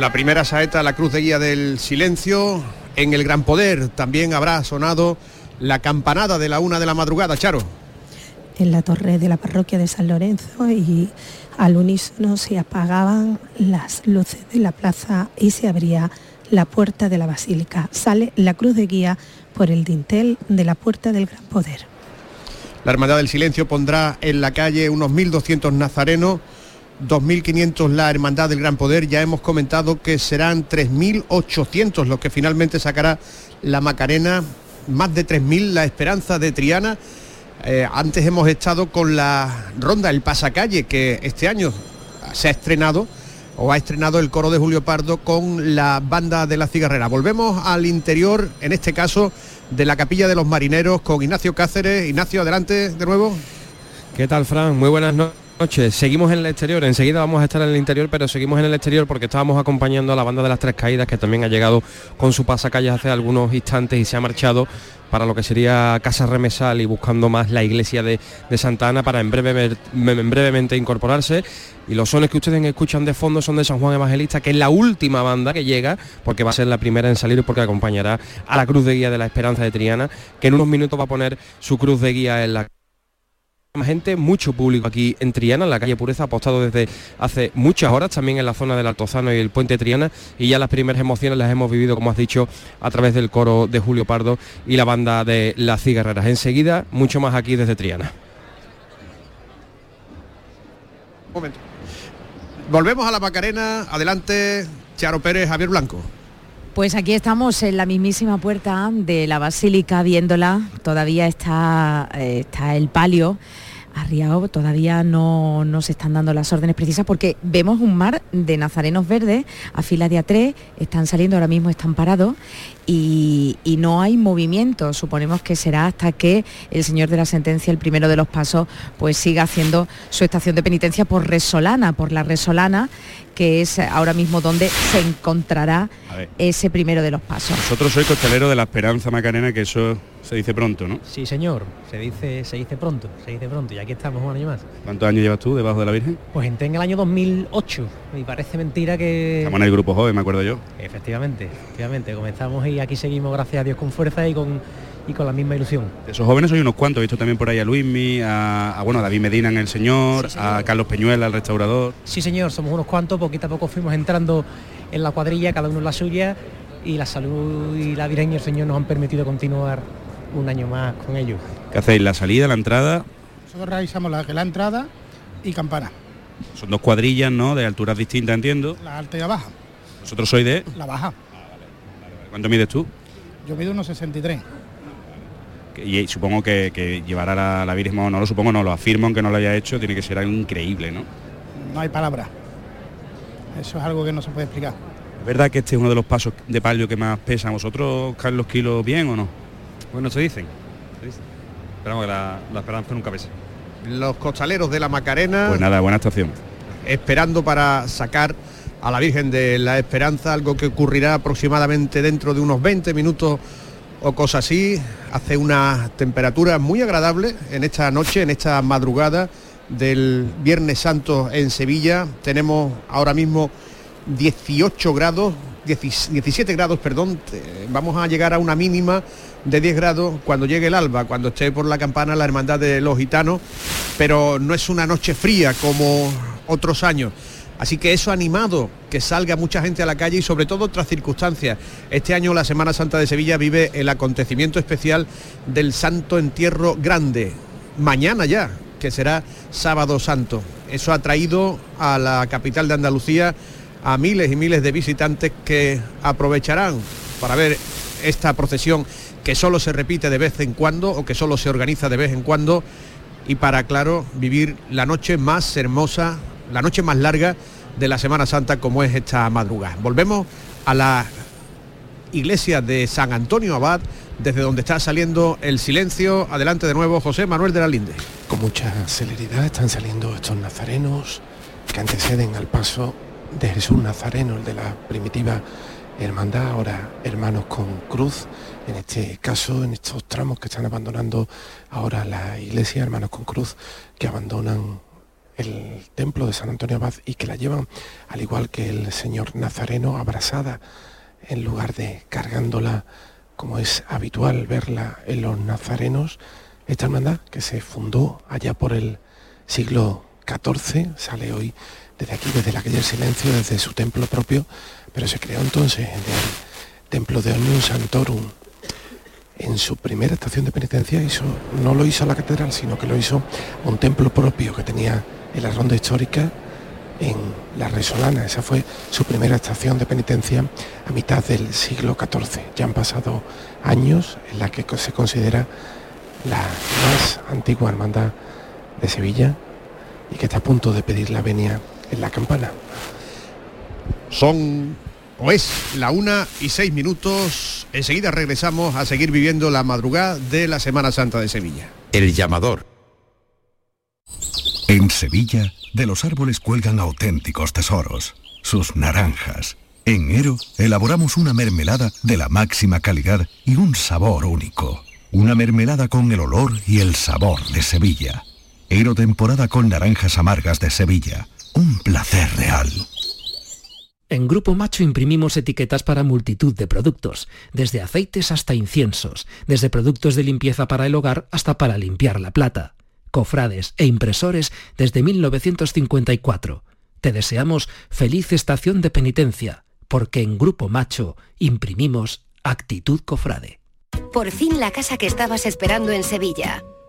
La primera saeta, la cruz de guía del silencio. En el Gran Poder también habrá sonado la campanada de la una de la madrugada, Charo. En la torre de la parroquia de San Lorenzo y al unísono se apagaban las luces de la plaza y se abría la puerta de la basílica. Sale la cruz de guía por el dintel de la puerta del Gran Poder. La Hermandad del Silencio pondrá en la calle unos 1.200 nazarenos, 2.500 la Hermandad del Gran Poder. Ya hemos comentado que serán 3.800 los que finalmente sacará la Macarena, más de 3.000 la Esperanza de Triana. Eh, antes hemos estado con la ronda El Pasacalle, que este año se ha estrenado o ha estrenado el coro de Julio Pardo con la banda de la cigarrera. Volvemos al interior, en este caso, de la capilla de los marineros con Ignacio Cáceres. Ignacio, adelante de nuevo. ¿Qué tal, Fran? Muy buenas noches. Seguimos en el exterior, enseguida vamos a estar en el interior, pero seguimos en el exterior porque estábamos acompañando a la banda de las Tres Caídas, que también ha llegado con su pasacalles hace algunos instantes y se ha marchado para lo que sería Casa Remesal y buscando más la iglesia de, Santa Ana para en, breve, en brevemente incorporarse. Y los sones que ustedes escuchan de fondo son de San Juan Evangelista, que es la última banda que llega, porque va a ser la primera en salir porque acompañará a la Cruz de Guía de la Esperanza de Triana, que en unos minutos va a poner su cruz de guía en la gente, mucho público aquí en Triana, en la calle Pureza, apostado desde hace muchas horas, también en la zona del Altozano y el puente Triana, y ya las primeras emociones las hemos vivido, como has dicho, a través del coro de Julio Pardo y la banda de Las Cigarreras. Enseguida, mucho más aquí desde Triana. momento. Volvemos a la Macarena, adelante Charo Pérez, Javier Blanco. Pues aquí estamos en la mismísima puerta de la basílica viéndola, todavía está, eh, está el palio arriado, todavía no, no, se están dando las órdenes precisas porque vemos un mar de nazarenos verdes a fila de A3, están saliendo ahora mismo, están parados y, y, no hay movimiento. Suponemos que será hasta que el señor de la sentencia, el primero de los pasos, pues siga haciendo su estación de penitencia por Resolana, por la Resolana, que es ahora mismo donde se encontrará ese primero de los pasos. Vosotros sois costalero de la Esperanza Macarena, que eso se dice pronto, ¿no? Sí, señor, se dice, se dice pronto, se dice pronto, y aquí estamos un año más. ¿Cuántos años llevas tú debajo de la Virgen? Pues entré en el año 2008, y parece mentira que... Estamos en el grupo joven, me acuerdo yo. Efectivamente, efectivamente, comenzamos y aquí seguimos, gracias a Dios, con fuerza y con y con la misma ilusión. De esos jóvenes soy unos cuantos, he visto también por ahí a Luismi, a, a bueno, David Medina en El Señor, a Carlos Peñuela, el restaurador. Sí, señor, somos unos cuantos, poquito a poco fuimos entrando en la cuadrilla, cada uno en la suya, y la salud y la Virgen y el Señor nos han permitido continuar un año más con ellos. ¿Qué hacéis? ¿La salida, la entrada? Nosotros realizamos la, la entrada y campana. Son dos cuadrillas, ¿no? De alturas distintas, entiendo. La alta y la baja. ¿Vosotros sois de...? La baja. Ah, ¿Cuánto mides tú? Yo mido unos 63 y supongo que, que llevar a la, Virgen, no lo supongo, no lo afirmo, aunque no lo haya hecho, tiene que ser algo increíble, ¿no? No hay palabra. Eso es algo que no se puede explicar. ¿Es verdad que este es uno de los pasos de palio que más pesa? ¿Vosotros, Carlos Kilos, bien o no? Bueno, se dicen. Se dicen. Esperamos que la, la esperanza nunca pese. Los costaleros de la Macarena. Pues nada, buena estación. Esperando para sacar a la Virgen de la Esperanza, algo que ocurrirá aproximadamente dentro de unos 20 minutos o cosas así. Hace una temperatura muy agradable en esta noche, en esta madrugada del Viernes Santo en Sevilla. Tenemos ahora mismo 18 grados, 17 grados, perdón. Vamos a llegar a una mínima de 10 grados cuando llegue el alba, cuando esté por la campana la Hermandad de los Gitanos, pero no es una noche fría como otros años. Así que eso ha animado que salga mucha gente a la calle y sobre todo otras circunstancias. Este año la Semana Santa de Sevilla vive el acontecimiento especial del Santo Entierro Grande. Mañana ya, que será sábado santo. Eso ha traído a la capital de Andalucía a miles y miles de visitantes que aprovecharán para ver esta procesión que solo se repite de vez en cuando o que solo se organiza de vez en cuando y para, claro, vivir la noche más hermosa la noche más larga de la Semana Santa como es esta madrugada. Volvemos a la iglesia de San Antonio Abad, desde donde está saliendo el silencio. Adelante de nuevo José Manuel de la Linde. Con mucha celeridad están saliendo estos nazarenos que anteceden al paso de Jesús Nazareno, el de la primitiva hermandad, ahora hermanos con cruz, en este caso, en estos tramos que están abandonando ahora la iglesia, hermanos con cruz, que abandonan el templo de San Antonio Abad y que la llevan, al igual que el señor Nazareno, abrazada en lugar de cargándola como es habitual verla en los nazarenos, esta hermandad que se fundó allá por el siglo XIV, sale hoy desde aquí, desde la calle Silencio, desde su templo propio, pero se creó entonces en el templo de Omnium Santorum. En su primera estación de penitencia hizo, no lo hizo la catedral, sino que lo hizo un templo propio que tenía en la ronda histórica en la Resolana. Esa fue su primera estación de penitencia a mitad del siglo XIV. Ya han pasado años en la que se considera la más antigua hermandad de Sevilla y que está a punto de pedir la venia en la campana. Son o es la una y seis minutos. Enseguida regresamos a seguir viviendo la madrugada de la Semana Santa de Sevilla. El llamador. En Sevilla, de los árboles cuelgan auténticos tesoros, sus naranjas. En Ero elaboramos una mermelada de la máxima calidad y un sabor único. Una mermelada con el olor y el sabor de Sevilla. Ero temporada con naranjas amargas de Sevilla. Un placer real. En Grupo Macho imprimimos etiquetas para multitud de productos, desde aceites hasta inciensos, desde productos de limpieza para el hogar hasta para limpiar la plata cofrades e impresores desde 1954. Te deseamos feliz estación de penitencia, porque en Grupo Macho imprimimos actitud cofrade. Por fin la casa que estabas esperando en Sevilla.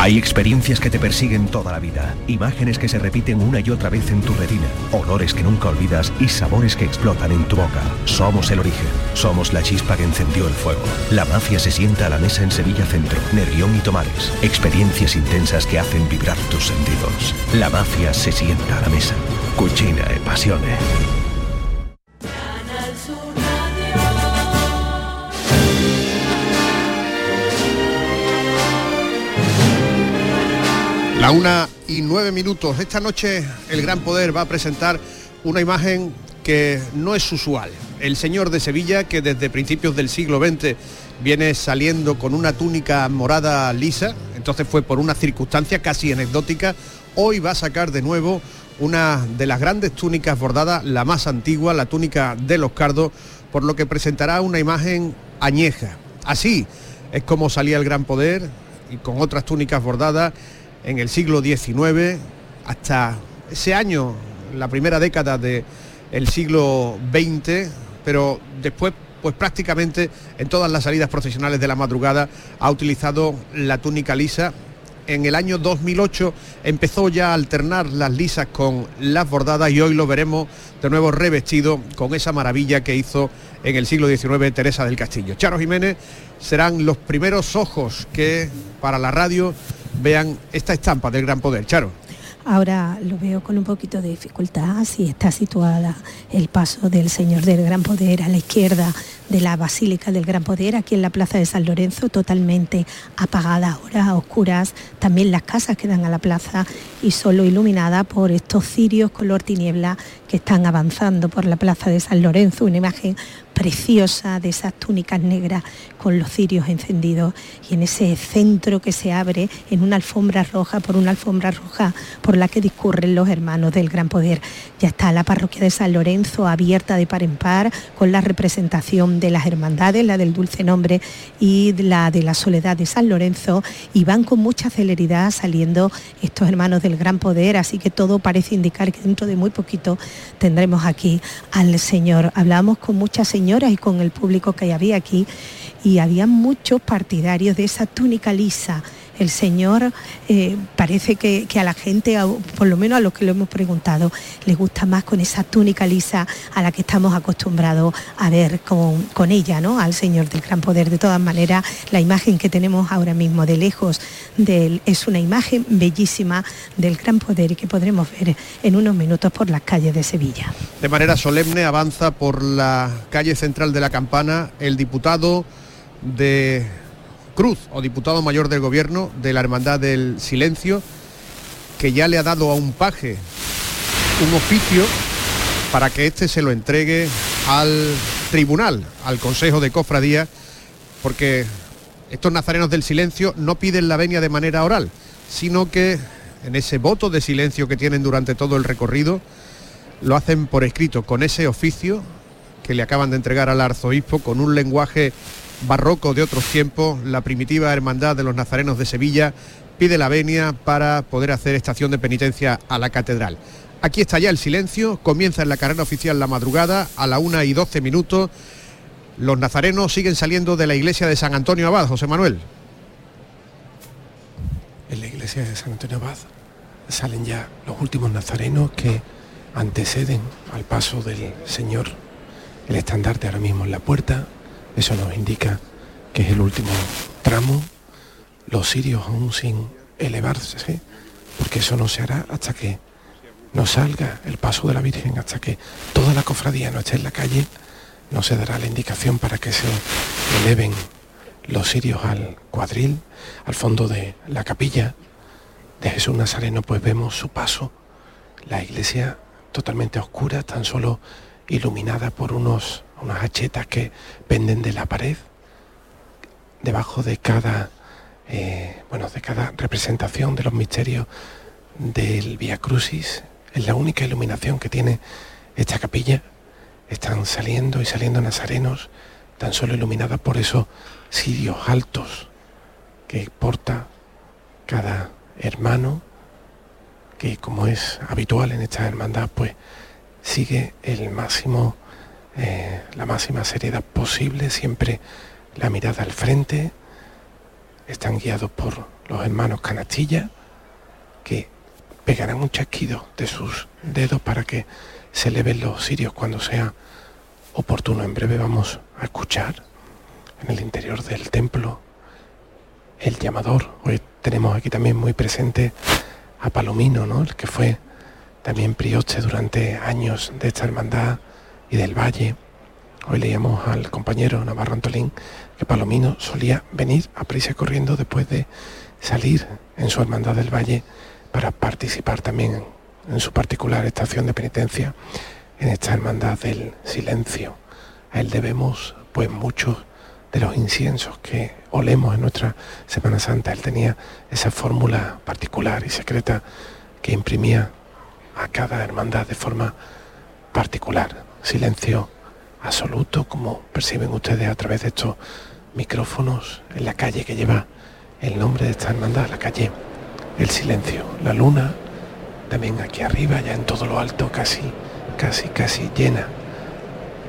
Hay experiencias que te persiguen toda la vida, imágenes que se repiten una y otra vez en tu retina, olores que nunca olvidas y sabores que explotan en tu boca. Somos el origen, somos la chispa que encendió el fuego. La mafia se sienta a la mesa en Sevilla Centro, Nervión y Tomares. Experiencias intensas que hacen vibrar tus sentidos. La mafia se sienta a la mesa. Cucina e pasione. La una y nueve minutos. Esta noche el Gran Poder va a presentar una imagen que no es usual. El señor de Sevilla, que desde principios del siglo XX viene saliendo con una túnica morada lisa, entonces fue por una circunstancia casi anecdótica, hoy va a sacar de nuevo una de las grandes túnicas bordadas, la más antigua, la túnica de los cardos, por lo que presentará una imagen añeja. Así es como salía el Gran Poder y con otras túnicas bordadas en el siglo XIX hasta ese año, la primera década del siglo XX, pero después pues prácticamente en todas las salidas profesionales de la madrugada ha utilizado la túnica lisa. En el año 2008 empezó ya a alternar las lisas con las bordadas y hoy lo veremos de nuevo revestido con esa maravilla que hizo en el siglo XIX Teresa del Castillo. Charo Jiménez serán los primeros ojos que para la radio vean esta estampa del gran poder. Charo. Ahora lo veo con un poquito de dificultad, si está situada el paso del Señor del Gran Poder a la izquierda de la Basílica del Gran Poder, aquí en la Plaza de San Lorenzo, totalmente apagada ahora, oscuras. También las casas que dan a la plaza y solo iluminada por estos cirios color tiniebla que están avanzando por la Plaza de San Lorenzo, una imagen preciosa de esas túnicas negras con los cirios encendidos y en ese centro que se abre en una alfombra roja, por una alfombra roja por la que discurren los hermanos del Gran Poder. Ya está la parroquia de San Lorenzo abierta de par en par con la representación de las hermandades, la del Dulce Nombre y la de la Soledad de San Lorenzo y van con mucha celeridad saliendo estos hermanos del Gran Poder, así que todo parece indicar que dentro de muy poquito tendremos aquí al Señor. Hablamos con muchas señoras y con el público que había aquí y había muchos partidarios de esa túnica lisa. El Señor eh, parece que, a la gente, por lo menos a los que lo hemos preguntado, les gusta más con esa túnica lisa a la que estamos acostumbrados a ver con, ella, ¿no? Al Señor del Gran Poder. De todas maneras, la imagen que tenemos ahora mismo de lejos es una imagen bellísima del Gran Poder y que podremos ver en unos minutos por las calles de Sevilla. De manera solemne avanza por la calle central de la Campana el diputado de Cruz o diputado mayor del gobierno de la Hermandad del Silencio, que ya le ha dado a un paje un oficio para que éste se lo entregue al tribunal, al Consejo de Cofradía, porque estos nazarenos del silencio no piden la venia de manera oral, sino que en ese voto de silencio que tienen durante todo el recorrido, lo hacen por escrito, con ese oficio que le acaban de entregar al arzobispo, con un lenguaje barroco de otros tiempos, la primitiva hermandad de los nazarenos de Sevilla pide la venia para poder hacer estación de penitencia a la catedral. Aquí está ya el silencio, comienza en la carrera oficial la madrugada a la una y 12 minutos. Los nazarenos siguen saliendo de la iglesia de San Antonio Abad, José Manuel. En la iglesia de San Antonio Abad salen ya los últimos nazarenos que anteceden al paso del Señor. El estandarte ahora mismo en la puerta, eso nos indica que es el último tramo, los sirios aún sin elevarse, porque eso no se hará hasta que no salga el paso de la Virgen, hasta que toda la cofradía no esté en la calle, no se dará la indicación para que se eleven los sirios al cuadril, al fondo de la capilla de Jesús Nazareno, pues vemos su paso, la iglesia totalmente oscura, tan solo iluminada por unos unas hachetas que penden de la pared. Debajo de cada, eh, bueno, de cada representación de los misterios del Via Crucis, es la única iluminación que tiene esta capilla. Están saliendo y saliendo nazarenos, tan solo iluminadas por esos sirios altos que porta cada hermano, que como es habitual en esta hermandad, pues sigue el máximo eh, la máxima seriedad posible, siempre la mirada al frente. Están guiados por los hermanos Canastilla, que pegarán un chasquido de sus dedos para que se eleven los sirios cuando sea oportuno. En breve vamos a escuchar en el interior del templo el llamador. Hoy tenemos aquí también muy presente a Palomino, ¿no? el que fue también prioste durante años de esta hermandad y del Valle. Hoy leíamos al compañero Navarro Antolín que Palomino solía venir a prisa corriendo después de salir en su hermandad del Valle para participar también en su particular estación de penitencia en esta hermandad del silencio. A él debemos pues muchos de los inciensos que olemos en nuestra Semana Santa. Él tenía esa fórmula particular y secreta que imprimía a cada hermandad de forma particular silencio absoluto, como perciben ustedes a través de estos micrófonos en la calle que lleva el nombre de esta hermandad, la calle El Silencio. La luna, también aquí arriba, ya en todo lo alto, casi, casi, casi llena,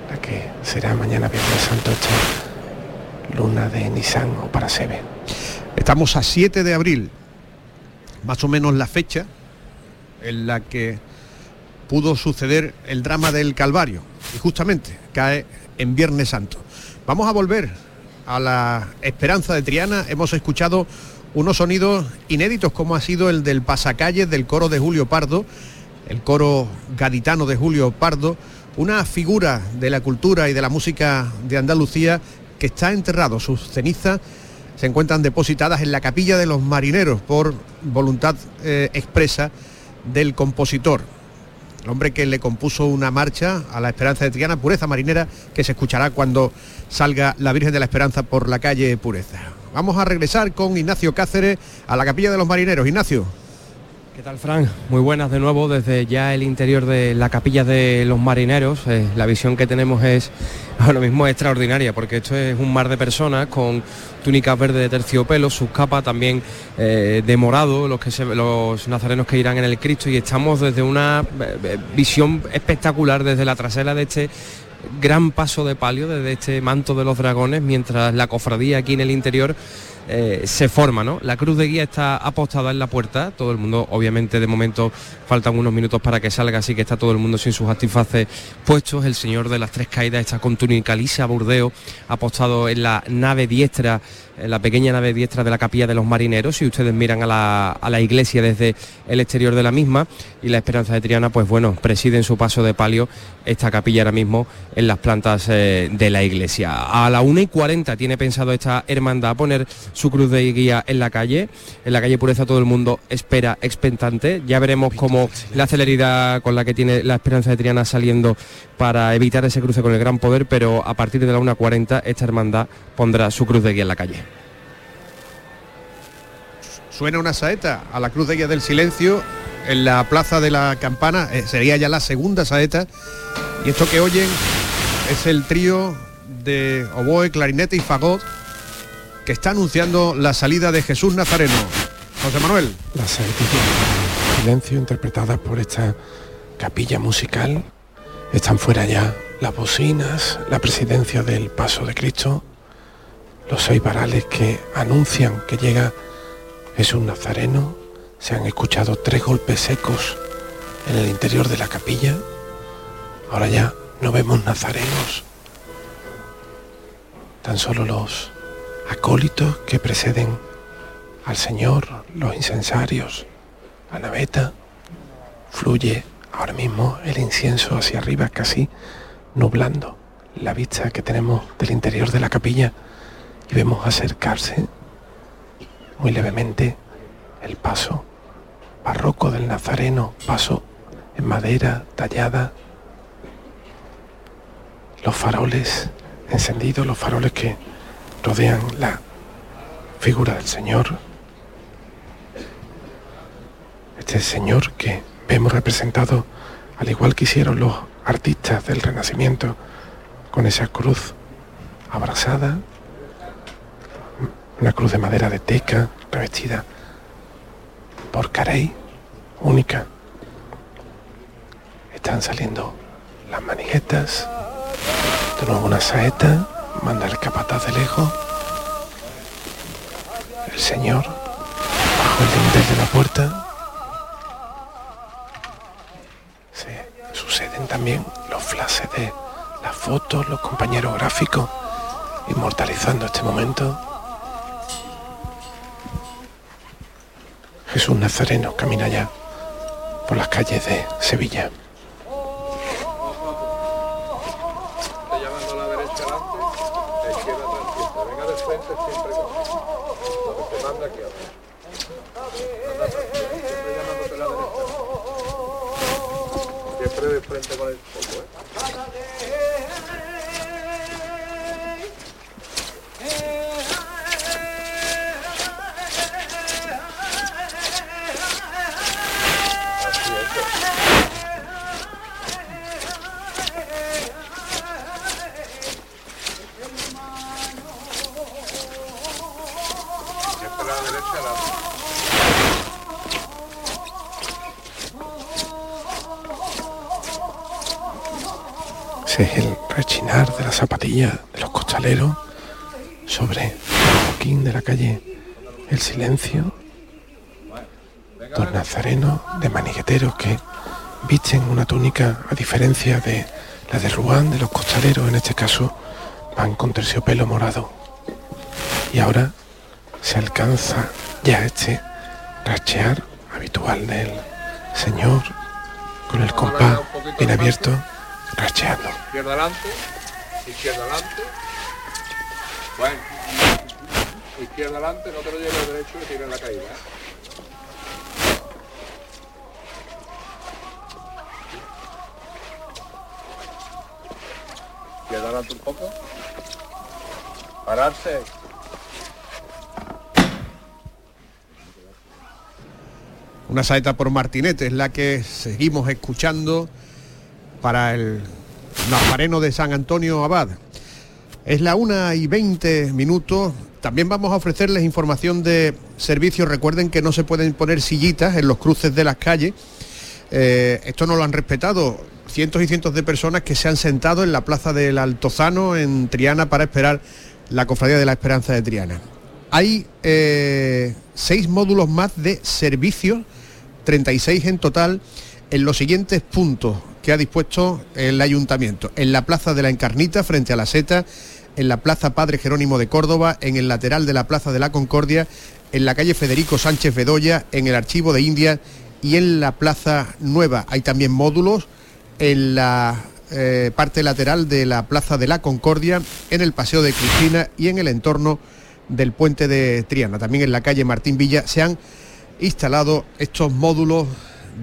la que será mañana Viernes Santo esta luna de Nissan o Parasebe. Estamos a 7 de abril, más o menos la fecha en la que pudo suceder el drama del Calvario y justamente cae en Viernes Santo. Vamos a volver a la esperanza de Triana. Hemos escuchado unos sonidos inéditos como ha sido el del pasacalles del coro de Julio Pardo, el coro gaditano de Julio Pardo, una figura de la cultura y de la música de Andalucía que está enterrado. Sus cenizas se encuentran depositadas en la capilla de los marineros por voluntad eh, expresa del compositor. El hombre que le compuso una marcha a la Esperanza de Triana, Pureza Marinera, que se escuchará cuando salga la Virgen de la Esperanza por la calle Pureza. Vamos a regresar con Ignacio Cáceres a la capilla de los marineros. Ignacio. ¿Qué tal, Fran? Muy buenas de nuevo desde ya el interior de la capilla de los marineros. Eh, la visión que tenemos es ahora mismo extraordinaria porque esto es un mar de personas con túnicas verdes de terciopelo, sus capas también eh, de morado, los, que los nazarenos que irán en el Cristo y estamos desde una eh, visión espectacular desde la trasera de este gran paso de palio, desde este manto de los dragones, mientras la cofradía aquí en el interior eh, se forma, ¿no? La cruz de guía está apostada en la puerta, todo el mundo, obviamente de momento faltan unos minutos para que salga, así que está todo el mundo sin sus antifaces puestos, el señor de las tres caídas está con túnica lisa, burdeo, apostado en la nave diestra la pequeña nave diestra de la capilla de los marineros, si ustedes miran a la, iglesia desde el exterior de la misma, y la Esperanza de Triana, pues bueno, preside en su paso de palio esta capilla ahora mismo en las plantas eh, de la iglesia. A la 1 y 40 tiene pensado esta hermandad poner su cruz de guía en la calle, en la calle Pureza todo el mundo espera expectante, ya veremos cómo la celeridad con la que tiene la Esperanza de Triana saliendo para evitar ese cruce con el gran poder, pero a partir de la 1.40 esta hermandad pondrá su cruz de guía en la calle. Suena una saeta a la cruz de guía del silencio en la plaza de la campana, eh, sería ya la segunda saeta, y esto que oyen es el trío de oboe, clarinete y fagot que está anunciando la salida de Jesús Nazareno. José Manuel. La saeta silencio interpretada por esta capilla musical están fuera ya las bocinas, la presidencia del Paso de Cristo, los seis varales que anuncian que llega Jesús Nazareno. Se han escuchado tres golpes secos en el interior de la capilla. Ahora ya no vemos nazarenos, tan solo los acólitos que preceden al Señor, los incensarios, la naveta, fluye ahora mismo el incienso hacia arriba casi nublando la vista que tenemos del interior de la capilla y vemos acercarse muy levemente el paso barroco del Nazareno, paso en madera tallada, los faroles encendidos, los faroles que rodean la figura del Señor. Este Señor que hemos representado, al igual que hicieron los artistas del Renacimiento, con esa cruz abrazada, una cruz de madera de teca revestida por carey, única. Están saliendo las manijetas, de nuevo una saeta, manda el capataz de lejos, el señor bajo el dintel de la puerta, suceden también los flashes de las fotos, los compañeros gráficos, inmortalizando este momento. Jesús Nazareno camina ya por las calles de Sevilla. es el rechinar de la zapatilla de los costaleros sobre el boquín de la calle, el silencio, dos nazarenos de manigueteros que visten una túnica a diferencia de la de Ruán, de los costaleros, en este caso van con terciopelo morado. Y ahora se alcanza ya este rachear habitual del señor con el compás bien abierto, racheando. Izquierda adelante, izquierda adelante. Bueno, izquierda adelante, no te lo lleves derecho que tiene la caída. ¿eh? Izquierda adelante un poco. Pararse. Una saeta por Martinete es la que seguimos escuchando para el nazareno de San Antonio Abad. Es la una y 20 minutos. También vamos a ofrecerles información de servicios. Recuerden que no se pueden poner sillitas en los cruces de las calles. Eh, esto no lo han respetado cientos y cientos de personas que se han sentado en la plaza del Altozano en Triana para esperar la cofradía de la Esperanza de Triana. Hay eh, seis módulos más de servicios 36 en total en los siguientes puntos que ha dispuesto el ayuntamiento. En la Plaza de la Encarnita, frente a la Seta, en la Plaza Padre Jerónimo de Córdoba, en el lateral de la Plaza de la Concordia, en la calle Federico Sánchez Bedoya, en el Archivo de India y en la Plaza Nueva. Hay también módulos en la eh, parte lateral de la Plaza de la Concordia, en el Paseo de Cristina y en el entorno del puente de Triana. También en la calle Martín Villa se han instalado estos módulos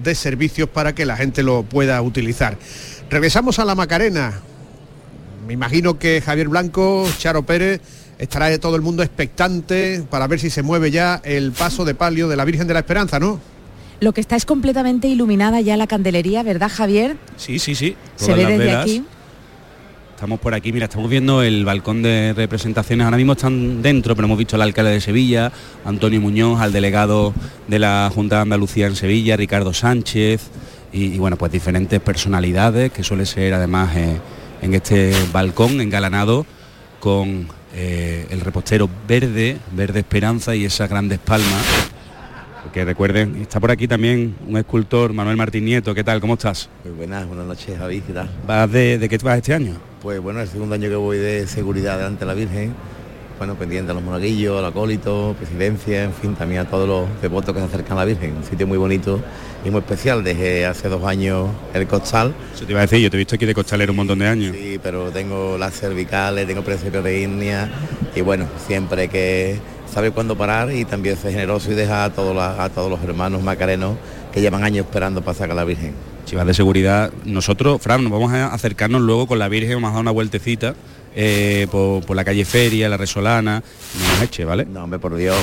de servicios para que la gente lo pueda utilizar. Regresamos a la Macarena. Me imagino que Javier Blanco, Charo Pérez, estará de todo el mundo expectante para ver si se mueve ya el paso de palio de la Virgen de la Esperanza, ¿no? Lo que está es completamente iluminada ya la candelería, ¿verdad, Javier? Sí, sí, sí. Se ve desde velas. aquí. Estamos por aquí, mira, estamos viendo el balcón de representaciones. Ahora mismo están dentro, pero hemos visto al alcalde de Sevilla, Antonio Muñoz, al delegado de la Junta de Andalucía en Sevilla, Ricardo Sánchez, y, bueno, pues diferentes personalidades que suele ser además eh, en este balcón engalanado con eh, el repostero verde, verde esperanza y esas grandes palmas. Porque recuerden, está por aquí también un escultor, Manuel Martín Nieto. ¿Qué tal? ¿Cómo estás? Muy buenas, buenas noches, Javi, ¿qué tal? ¿Vas de, de qué vas este año? Pues bueno, el segundo año que voy de seguridad delante de la Virgen, bueno, pendiente a los monaguillos, al acólito, presidencia, en fin, también a todos los devotos que se acercan a la Virgen. Un sitio muy bonito y muy especial. Desde hace dos años el costal. Eso te iba a decir, yo te he visto aquí de costalero un montón de años. Sí, pero tengo las cervicales, tengo principio de india y bueno, siempre que saber cuándo parar y también ser generoso y dejar a todos, la- a todos los hermanos macarenos que llevan años esperando para sacar a la Virgen. Si vas de seguridad, nosotros, Fran, nos vamos a acercarnos luego con la Virgen, vamos a dar una vueltecita eh, por, por la calle Feria, la Resolana, no nos eche, ¿vale? No, hombre, por Dios,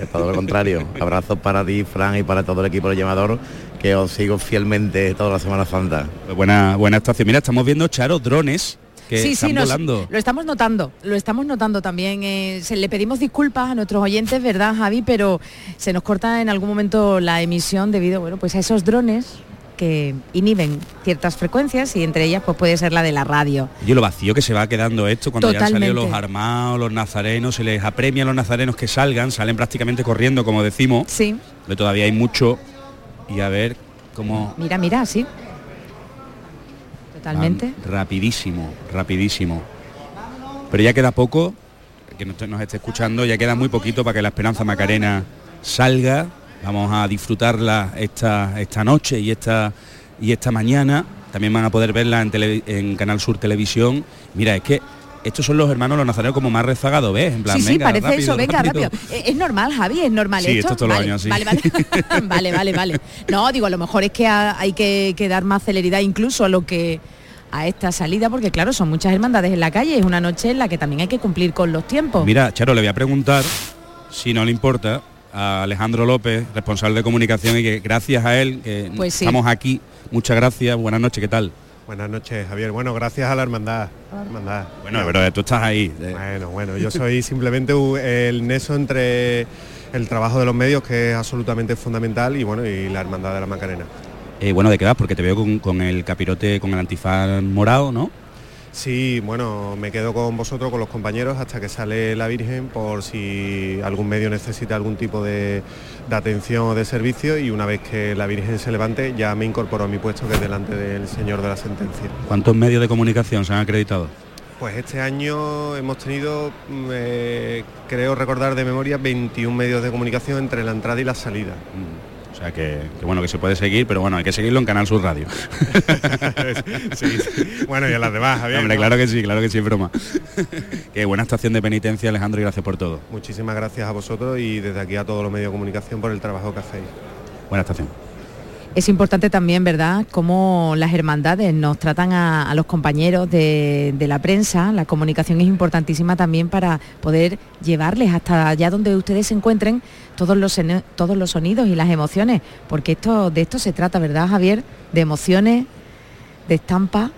es todo lo contrario. Abrazos para ti, Fran, y para todo el equipo del llamador, que os sigo fielmente toda la Semana Santa. Pues buena, buena estación. Mira, estamos viendo, Charo, drones que sí, están sí, nos- lo estamos notando, lo estamos notando también. eh, se, le pedimos disculpas a nuestros oyentes, ¿verdad, Javi? Pero se nos corta en algún momento la emisión debido, bueno, pues a esos drones que inhiben ciertas frecuencias y entre ellas pues puede ser la de la radio. Y lo vacío que se va quedando esto cuando ya han salido los armados, los nazarenos, se les apremia a los nazarenos que salgan, salen prácticamente corriendo, como decimos. Sí. Pero todavía hay mucho. Y a ver cómo Mira, mira, sí. Totalmente. Van rapidísimo, rapidísimo. Pero ya queda poco, que nos, esté escuchando, ya queda muy poquito para que la Esperanza Macarena salga. Vamos a disfrutarla esta, esta noche y esta, y esta mañana. También van a poder verla en, tele- en Canal Sur Televisión. Mira, es que estos son los hermanos los nazarenos como más rezagados, ¿ves? En plan, sí, sí, venga, parece rápido, eso, venga, rápido. rápido. Eh, Es normal, Javi, es normal Sí, esto. esto todos los vale, años así. Vale, vale, vale, vale, vale. No, digo, a lo mejor es que ha- hay que, que dar más celeridad incluso a lo que a esta salida, porque claro, son muchas hermandades en la calle, es una noche en la que también hay que cumplir con los tiempos. Mira, Charo, le voy a preguntar, si no le importa, a Alejandro López, responsable de comunicación, y que gracias a él, que Pues sí. estamos aquí. Muchas gracias, buenas noches, ¿qué tal? Buenas noches, Javier. Bueno, gracias a la hermandad. la hermandad. Bueno, pero tú estás ahí. Bueno, bueno, yo soy simplemente el neso entre el trabajo de los medios, que es absolutamente fundamental, y bueno, y la hermandad de la Macarena. Eh, bueno, ¿de qué vas? Porque te veo con, con el capirote, con el antifaz morado, ¿no? Sí, bueno, me quedo con vosotros, con los compañeros, hasta que sale la Virgen, por si algún medio necesita algún tipo de, de atención o de servicio, y una vez que la Virgen se levante, ya me incorporo a mi puesto, que es delante del Señor de la Sentencia. ¿Cuántos medios de comunicación se han acreditado? Pues este año hemos tenido, mm, eh, creo recordar de memoria, 21 medios de comunicación entre la entrada y la salida. O sea que, que bueno, que se puede seguir, pero bueno, hay que seguirlo en Canal Sur Radio. Sí, Bueno, y a las demás, Javier, Hombre, ¿no? claro que sí, claro que sí, es broma. Qué buena estación de penitencia, Alejandro, y gracias por todo. Muchísimas gracias a vosotros y desde aquí a todos los medios de comunicación por el trabajo que hacéis. Buena estación. Es importante también, ¿verdad?, cómo las hermandades nos tratan a, a los compañeros de, de la prensa. La comunicación es importantísima también para poder llevarles hasta allá donde ustedes se encuentren todos los, todos los sonidos y las emociones. Porque esto, de esto se trata, ¿verdad, Javier? De emociones, de estampa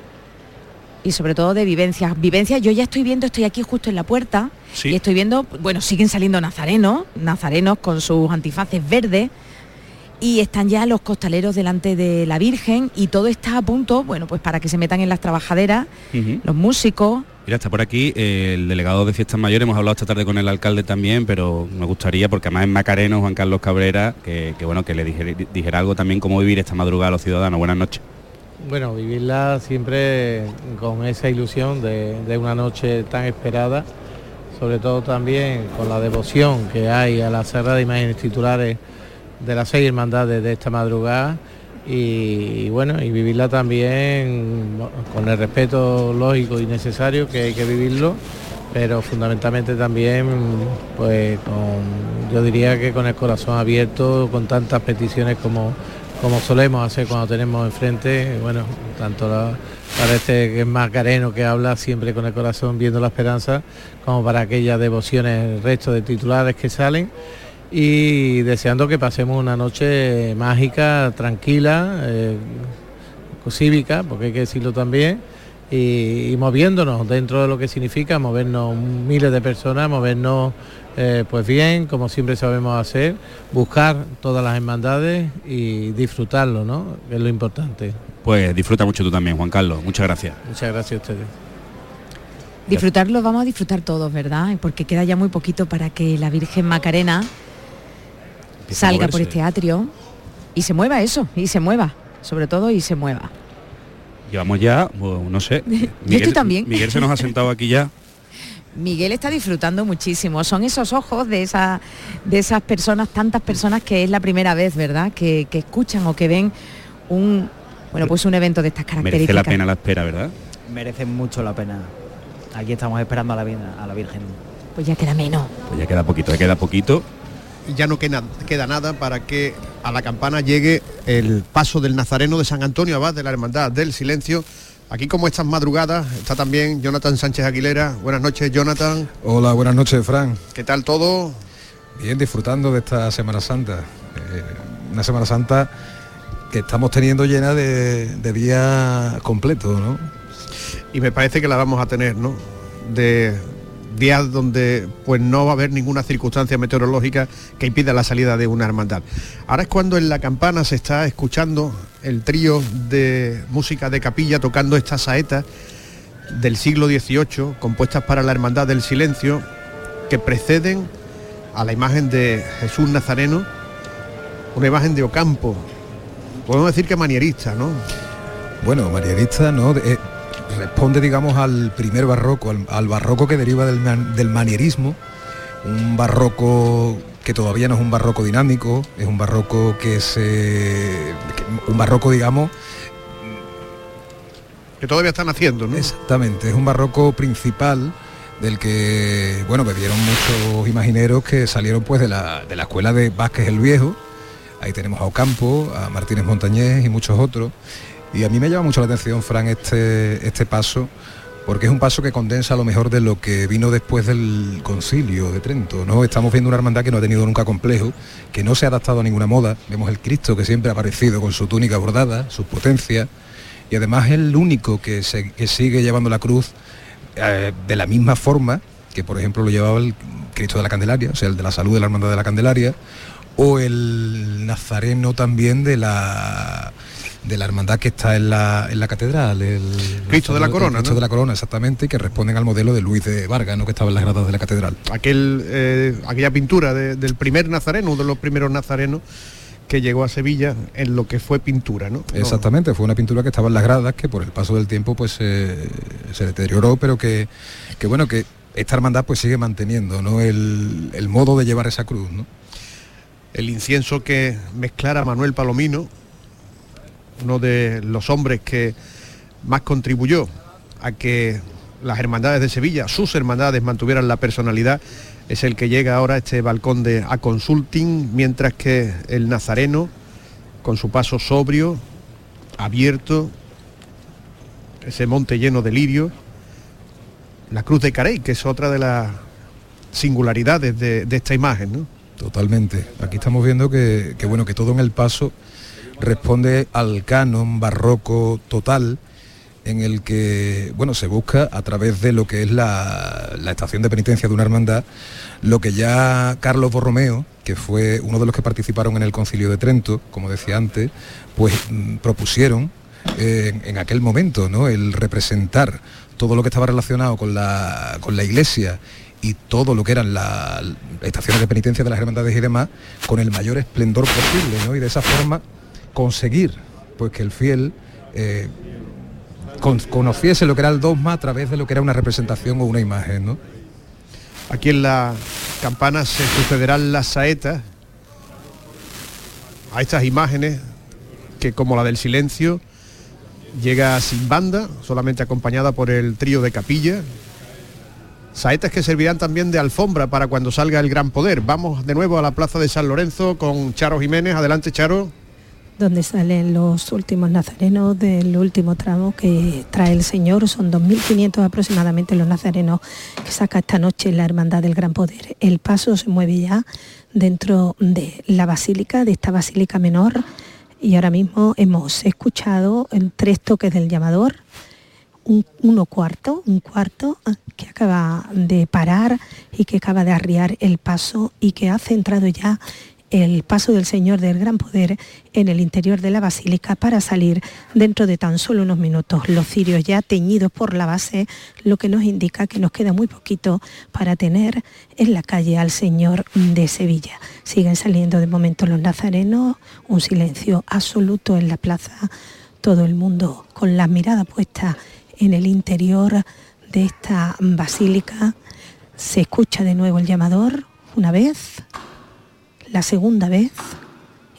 y sobre todo de vivencias. Vivencias, yo ya estoy viendo, estoy aquí justo en la puerta y estoy viendo, bueno, siguen saliendo nazarenos, nazarenos con sus antifaces verdes y están ya los costaleros delante de la Virgen y todo está a punto, bueno, pues para que se metan en las trabajaderas, los músicos. Mira, está por aquí eh, el delegado de Fiestas Mayores, hemos hablado esta tarde con el alcalde también, pero me gustaría, porque además es Macareno, Juan Carlos Cabrera, que, que bueno, que le dijera, dijera algo también cómo vivir esta madrugada a los ciudadanos. Buenas noches. Bueno, vivirla siempre con esa ilusión de, de una noche tan esperada, sobre todo también con la devoción que hay a la Sagrada Imágenes Titulares de las seis hermandades de esta madrugada y, bueno, y vivirla también con el respeto lógico y necesario que hay que vivirlo, pero fundamentalmente también pues con, yo diría que con el corazón abierto, con tantas peticiones como como solemos hacer cuando tenemos enfrente, bueno, tanto la, para este que es que habla siempre con el corazón viendo la esperanza, como para aquellas devociones, el resto de titulares que salen y deseando que pasemos una noche mágica, tranquila, eh, cívica, porque hay que decirlo también, y, y moviéndonos dentro de lo que significa movernos miles de personas, movernos eh, pues bien, como siempre sabemos hacer, buscar todas las hermandades y disfrutarlo, ¿no? Es lo importante. Pues disfruta mucho tú también, Juan Carlos. Muchas gracias. Muchas gracias a ustedes. Disfrutarlo vamos a disfrutar todos, ¿verdad? Porque queda ya muy poquito para que la Virgen Macarena salga por este atrio y se mueva eso, y se mueva, sobre todo y se mueva. Llevamos ya, bueno, no sé. estoy también. Miguel se nos ha sentado aquí ya. Miguel está disfrutando muchísimo. Son esos ojos de, esa, de esas personas, tantas personas que es la primera vez, ¿verdad? Que, que escuchan o que ven un bueno pues un evento de estas Merece características. la pena la espera, ¿verdad? merece mucho la pena. Aquí estamos esperando a la, a la Virgen. Pues ya queda menos. Pues ya queda poquito, ya queda poquito. Y ya no queda, queda nada para que a la campana llegue el paso del Nazareno de San Antonio Abad de la Hermandad del Silencio. Aquí como estas madrugadas está también Jonathan Sánchez Aguilera. Buenas noches, Jonathan. Hola, buenas noches, Fran. ¿Qué tal todo? Bien, disfrutando de esta Semana Santa. Eh, una Semana Santa que estamos teniendo llena de, de días completos, ¿no? Y me parece que la vamos a tener, ¿no? De días donde pues no va a haber ninguna circunstancia meteorológica que impida la salida de una hermandad. Ahora es cuando en la campana se está escuchando el trío de música de capilla tocando estas saetas del siglo XVIII, compuestas para la Hermandad del Silencio, que preceden a la imagen de Jesús Nazareno, una imagen de Ocampo, podemos decir que manierista, ¿no? Bueno, manierista, ¿no? Eh, responde, digamos, al primer barroco, al, al barroco que deriva del, man- del manierismo, un barroco que todavía no es un barroco dinámico, es un barroco que se... que- un barroco, digamos, Que todavía están haciendo, ¿no? Exactamente, es un barroco principal del que, bueno, bebieron muchos imagineros que salieron pues de la, de la escuela de Vázquez el Viejo. Ahí tenemos a Ocampo, a Martínez Montañés y muchos otros. Y a mí me llama mucho la atención, Fran, este, este paso, porque es un paso que condensa lo mejor de lo que vino después del concilio de Trento. ¿no? Estamos viendo una hermandad que no ha tenido nunca complejo, que no se ha adaptado a ninguna moda. Vemos el Cristo que siempre ha aparecido con su túnica bordada, sus potencias, y además el único que, se- que sigue llevando la cruz eh, de la misma forma que por ejemplo lo llevaba el Cristo de la Candelaria, o sea, el de la salud de la Hermandad de la Candelaria, o el Nazareno también de la de la hermandad que está en la, en la catedral, el Cristo de la Corona, Cristo ¿no? de la Corona, exactamente, que responden al modelo de Luis de Vargas, ¿no? que estaba en las gradas de la catedral. aquel, eh, aquella pintura de- del primer nazareno, uno de los primeros nazarenos, que llegó a Sevilla en lo que fue pintura, ¿no? Exactamente, fue una pintura que estaba en las gradas, que por el paso del tiempo pues eh, se deterioró, pero que, que, bueno, que esta hermandad pues sigue manteniendo ¿no? el, el modo de llevar esa cruz. ¿no? El incienso que mezclara Manuel Palomino, uno de los hombres que más contribuyó a que las hermandades de Sevilla, sus hermandades mantuvieran la personalidad, es el que llega ahora a este balcón de A Consulting, mientras que el nazareno, con su paso sobrio, abierto, ese monte lleno de lirios, la cruz de Carey, que es otra de las singularidades de, esta imagen, ¿no? Totalmente. Aquí estamos viendo que, bueno, que todo en el paso responde al canon barroco total en el que bueno se busca a través de lo que es la, la, estación de penitencia de una hermandad lo que ya Carlos Borromeo que fue uno de los que participaron en el concilio de Trento como decía antes pues mm, propusieron eh, en, aquel momento no el representar todo lo que estaba relacionado con la, con la iglesia y todo lo que eran las estaciones de penitencia de las hermandades y demás con el mayor esplendor posible ¿no? y de esa forma conseguir pues que el fiel eh, con, conociese lo que era el dogma a través de lo que era una representación o una imagen. ¿no? Aquí en la campana se sucederán las saetas a estas imágenes que como la del silencio llega sin banda, solamente acompañada por el trío de capilla. Saetas que servirán también de alfombra para cuando salga el gran poder. Vamos de nuevo a la plaza de San Lorenzo con Charo Jiménez. Adelante, Charo donde salen los últimos nazarenos del último tramo que trae el Señor. Son 2.500 aproximadamente los nazarenos que saca esta noche la Hermandad del Gran Poder. El paso se mueve ya dentro de la basílica, de esta basílica menor, y ahora mismo hemos escuchado en tres toques del llamador, un, uno cuarto, un cuarto que acaba de parar y que acaba de arriar el paso y que ha centrado ya el paso del Señor del Gran Poder en el interior de la basílica para salir dentro de tan solo unos minutos. Los cirios ya teñidos por la base, lo que nos indica que nos queda muy poquito para tener en la calle al Señor de Sevilla. Siguen saliendo de momento los nazarenos, un silencio absoluto en la plaza, todo el mundo con la mirada puesta en el interior de esta basílica. Se escucha de nuevo el llamador una vez, la segunda vez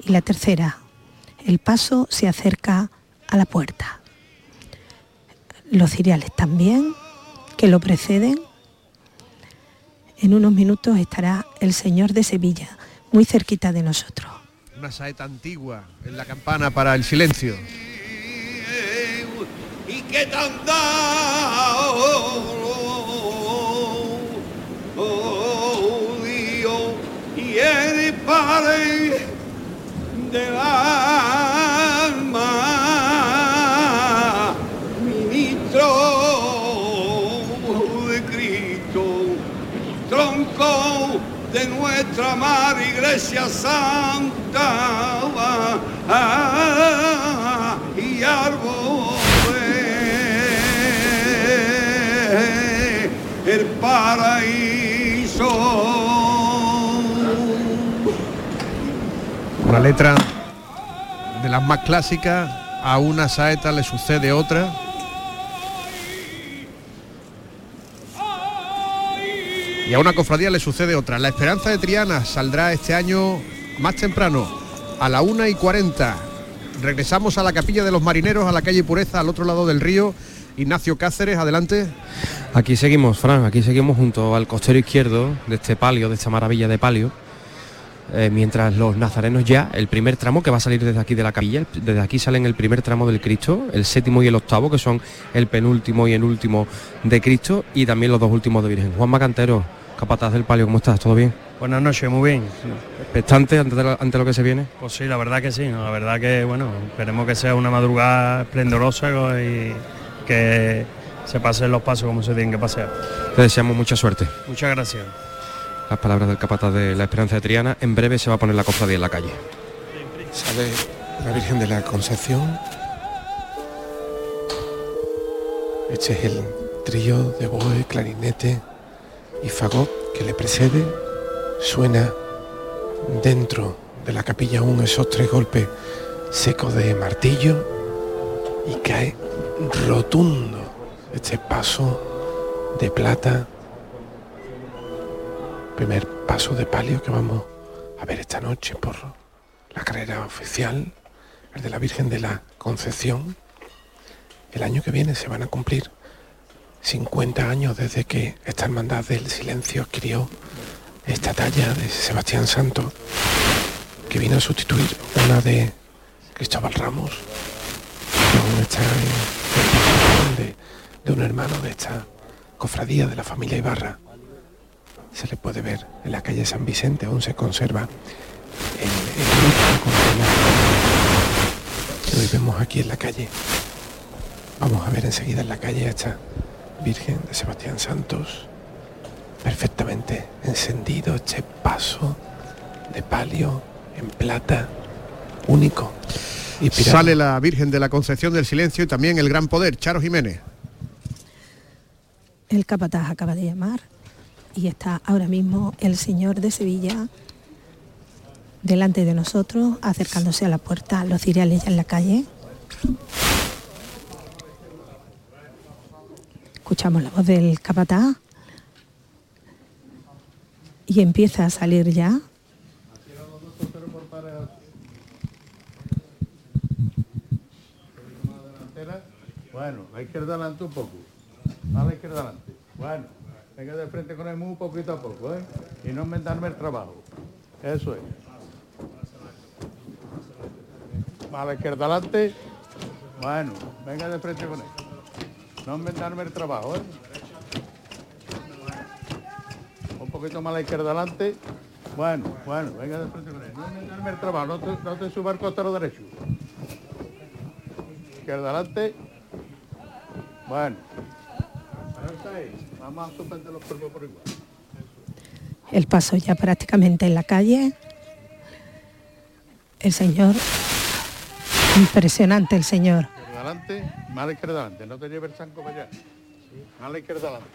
y la tercera. El paso se acerca a la puerta. Los ciriales también, que lo preceden. En unos minutos estará el Señor de Sevilla, muy cerquita de nosotros. Una saeta antigua en la campana para el silencio. Y que tan y el Padre del alma, ministro de Cristo, tronco de nuestra madre Iglesia Santa y árbol el paraíso. Una letra de las más clásicas, a una saeta le sucede otra. Y a una cofradía le sucede otra. La Esperanza de Triana saldrá este año más temprano, a la 1 y 40. Regresamos a la capilla de los marineros, a la calle Pureza, al otro lado del río. Ignacio Cáceres, adelante. Aquí seguimos, Fran, aquí seguimos junto al costero izquierdo de este palio, de esta maravilla de palio eh, mientras los nazarenos ya, el primer tramo que va a salir desde aquí de la capilla, desde aquí salen el primer tramo del Cristo, el séptimo y el octavo, que son el penúltimo y el último de Cristo, y también los dos últimos de Virgen. Juan Macantero, capataz del palio, ¿cómo estás? ¿Todo bien? Buenas noches, muy bien. ¿Expectante ante, lo, ante lo que se viene? Pues sí, la verdad que sí, la verdad que bueno, esperemos que sea una madrugada esplendorosa y que se pasen los pasos como se tienen que pasear. Te deseamos mucha suerte. Muchas gracias las palabras del capataz de la Esperanza de Triana. En breve se va a poner la cofradía en la calle. Sale la Virgen de la Concepción. Este es el trío de boe, clarinete y fagot que le precede. Suena dentro de la capilla aún esos tres golpes secos de martillo y cae rotundo este paso de plata. Primer paso de palio que vamos a ver esta noche por la carrera oficial, el de la Virgen de la Concepción. El año que viene se van a cumplir 50 años desde que esta hermandad del silencio adquirió esta talla de Sebastián Santo, que vino a sustituir una de Cristóbal Ramos, de un hermano de esta cofradía de la familia Ibarra. Se le puede ver en la calle San Vicente, aún se conserva el, el que hoy vemos aquí en la calle. Vamos a ver enseguida en la calle a esta Virgen de Sebastián Santos, perfectamente encendido este paso de palio en plata, único. Inspirado. Sale la Virgen de la Concepción del Silencio y también el Gran Poder, Charo Jiménez. El capataz acaba de llamar y está ahora mismo el señor de Sevilla delante de nosotros, acercándose a la puerta, los cireales ya en la calle. Escuchamos la voz del capataz y empieza a salir ya. Bueno, la izquierda adelante un poco. A la izquierda adelante. Bueno, venga de frente con el muy poquito a poco, ¿eh? Y no inventarme el trabajo. Eso es. A la izquierda adelante. Bueno, venga de frente con él. No inventarme el trabajo, ¿eh? Un poquito más a la izquierda adelante. Bueno, bueno, venga de frente con él. No inventarme el trabajo, no te, no te suba al costado derecho. Izquierda adelante. Bueno. El paso ya prácticamente en la calle. El señor, impresionante el señor. Izquierda adelante, más a la izquierda adelante. No te lleves el zanco para allá. Más a la izquierda adelante.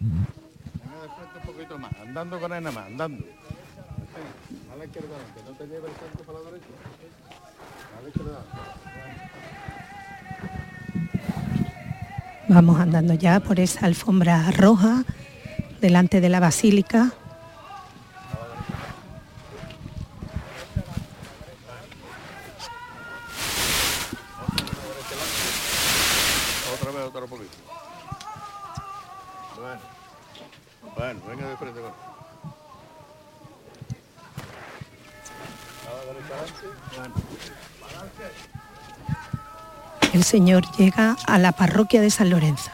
Venga de frente un poquito más, andando con él nada más, andando. A la izquierda adelante, no te lleves el zanco para la derecha. A la izquierda. Vamos andando ya por esa alfombra roja delante de la basílica. Señor llega a la parroquia de San Lorenzo.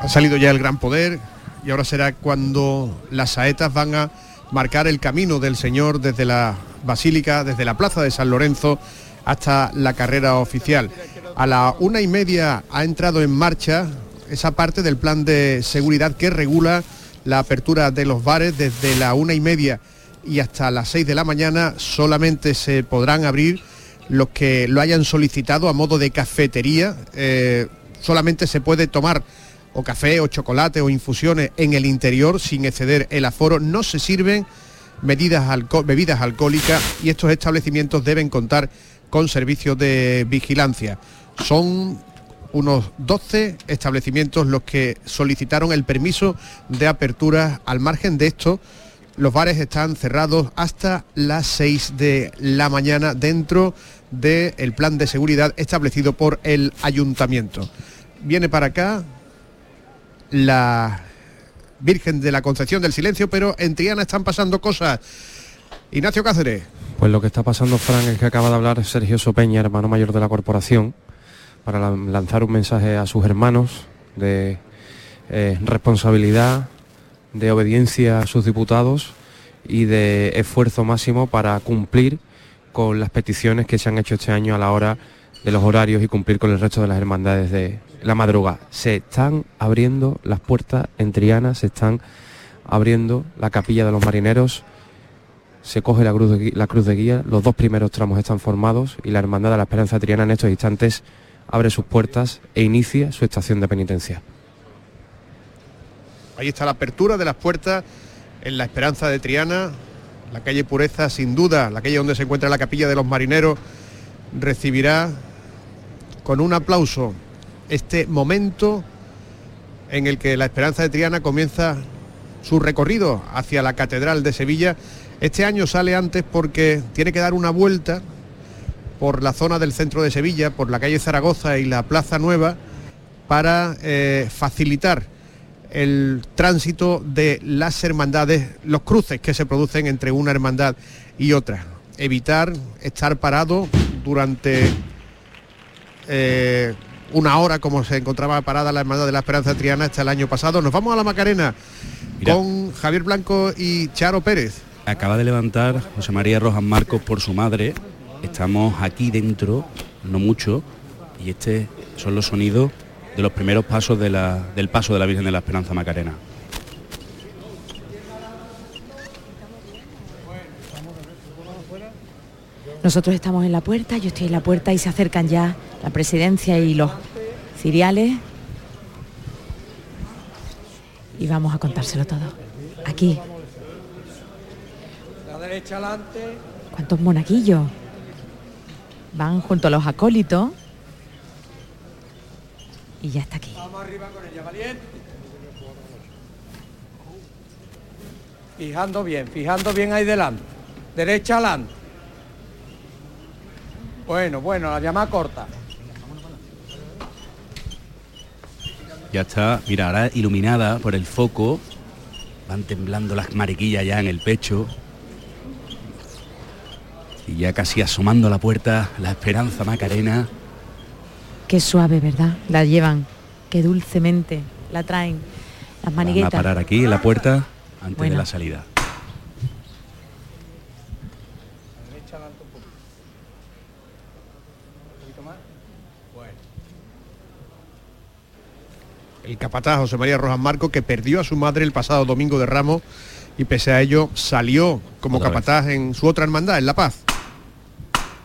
Ha salido ya el Gran Poder y ahora será cuando las saetas van a marcar el camino del Señor desde la Basílica, desde la Plaza de San Lorenzo hasta la carrera oficial. A la una y media ha entrado en marcha esa parte del plan de seguridad que regula la apertura de los bares desde la una y media y hasta las 6 de la mañana solamente se podrán abrir los que lo hayan solicitado a modo de cafetería. Eh, solamente se puede tomar o café o chocolate o infusiones en el interior sin exceder el aforo. No se sirven medidas bebidas alcohólicas y estos establecimientos deben contar con servicios de vigilancia. Son unos 12 establecimientos los que solicitaron el permiso de apertura al margen de esto. Los bares están cerrados hasta las 6 de la mañana dentro del plan de seguridad establecido por el ayuntamiento. Viene para acá la Virgen de la Concepción del Silencio, pero en Triana están pasando cosas. Ignacio Cáceres. Pues lo que está pasando, Fran, es que acaba de hablar Sergio Sopeña, hermano mayor de la corporación, para la- lanzar un mensaje a sus hermanos de eh, responsabilidad, de obediencia a sus diputados y de esfuerzo máximo para cumplir con las peticiones que se han hecho este año a la hora de los horarios y cumplir con el resto de las hermandades de la madrugada. Se están abriendo las puertas en Triana, se están abriendo la capilla de los marineros se coge la cruz, de, la cruz de guía, los dos primeros tramos están formados y la Hermandad de la Esperanza Triana en estos instantes abre sus puertas e inicia su estación de penitencia. Ahí está la apertura de las puertas en la Esperanza de Triana, la calle Pureza, sin duda, la calle donde se encuentra la capilla de los marineros, recibirá con un aplauso este momento en el que la Esperanza de Triana comienza su recorrido hacia la Catedral de Sevilla. Este año sale antes porque tiene que dar una vuelta por la zona del centro de Sevilla, por la calle Zaragoza y la Plaza Nueva, para eh, facilitar el tránsito de las hermandades, los cruces que se producen entre una hermandad y otra. Evitar estar parado durante eh, una hora como se encontraba parada la Hermandad de la Esperanza Triana hasta el año pasado. Nos vamos a la Macarena Mira. con Javier Blanco y Charo Pérez. Acaba de levantar José María Rojas Marcos por su madre. Estamos aquí dentro, no mucho, y este son los sonidos de los primeros pasos de la- del paso de la Virgen de la Esperanza Macarena. Nosotros estamos en la puerta, yo estoy en la puerta y se acercan ya la presidencia y los ciriales. Y vamos a contárselo todo. Aquí, La derecha adelante. ¿cuántos monaguillos? Van junto a los acólitos. Y ya está aquí. Vamos arriba con ella, valiente. Fijando bien, fijando bien ahí delante. Derecha adelante. Bueno, bueno, la llamada corta. Ya está, mira, ahora iluminada por el foco. Van temblando las mariquillas ya en el pecho. Y ya casi asomando a la puerta la Esperanza Macarena. Qué suave, ¿verdad? La llevan, qué dulcemente la traen. Las Van a maniguetas. parar aquí en la puerta antes Bueno. de la salida. El capataz José María Rojas Marco, que perdió a su madre el pasado domingo de Ramos y pese a ello salió como Otra vez. capataz en su otra hermandad, en La Paz.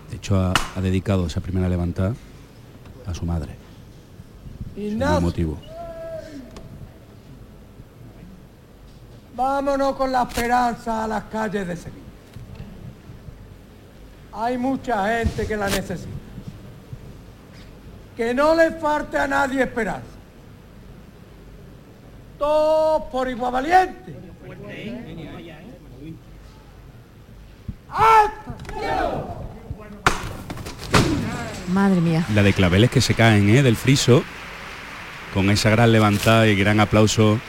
De hecho, ha, ha dedicado esa primera levantada a su madre. Sin ningún motivo. vámonos con la esperanza a las calles de Sevilla. Hay mucha gente que la necesita. Que no le falte a nadie esperanza. Todos por igual valiente. Madre mía. La de claveles que se caen ¿eh? del friso, con esa gran levantada y gran aplauso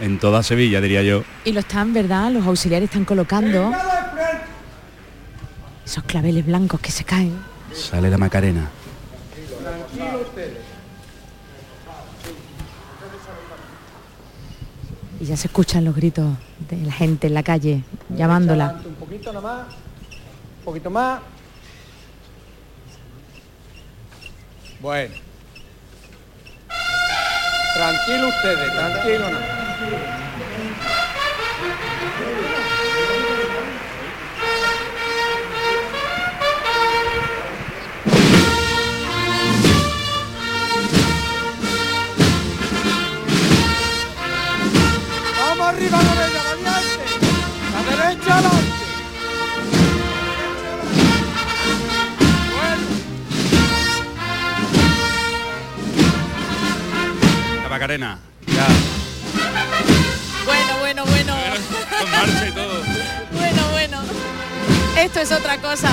en toda Sevilla, diría yo. Y lo están, ¿verdad? Los auxiliares están colocando esos claveles blancos que se caen. Sale la Macarena. Y ya se escuchan los gritos de la gente en la calle llamándola. Un poquito más. Un poquito más. Bueno. Tranquilo ustedes, tranquilo más. Vamos arriba la derecha. La derecha. La Macarena. Ya. Bueno, bueno, bueno. Con marcha y todo. Bueno, bueno. Esto es otra cosa.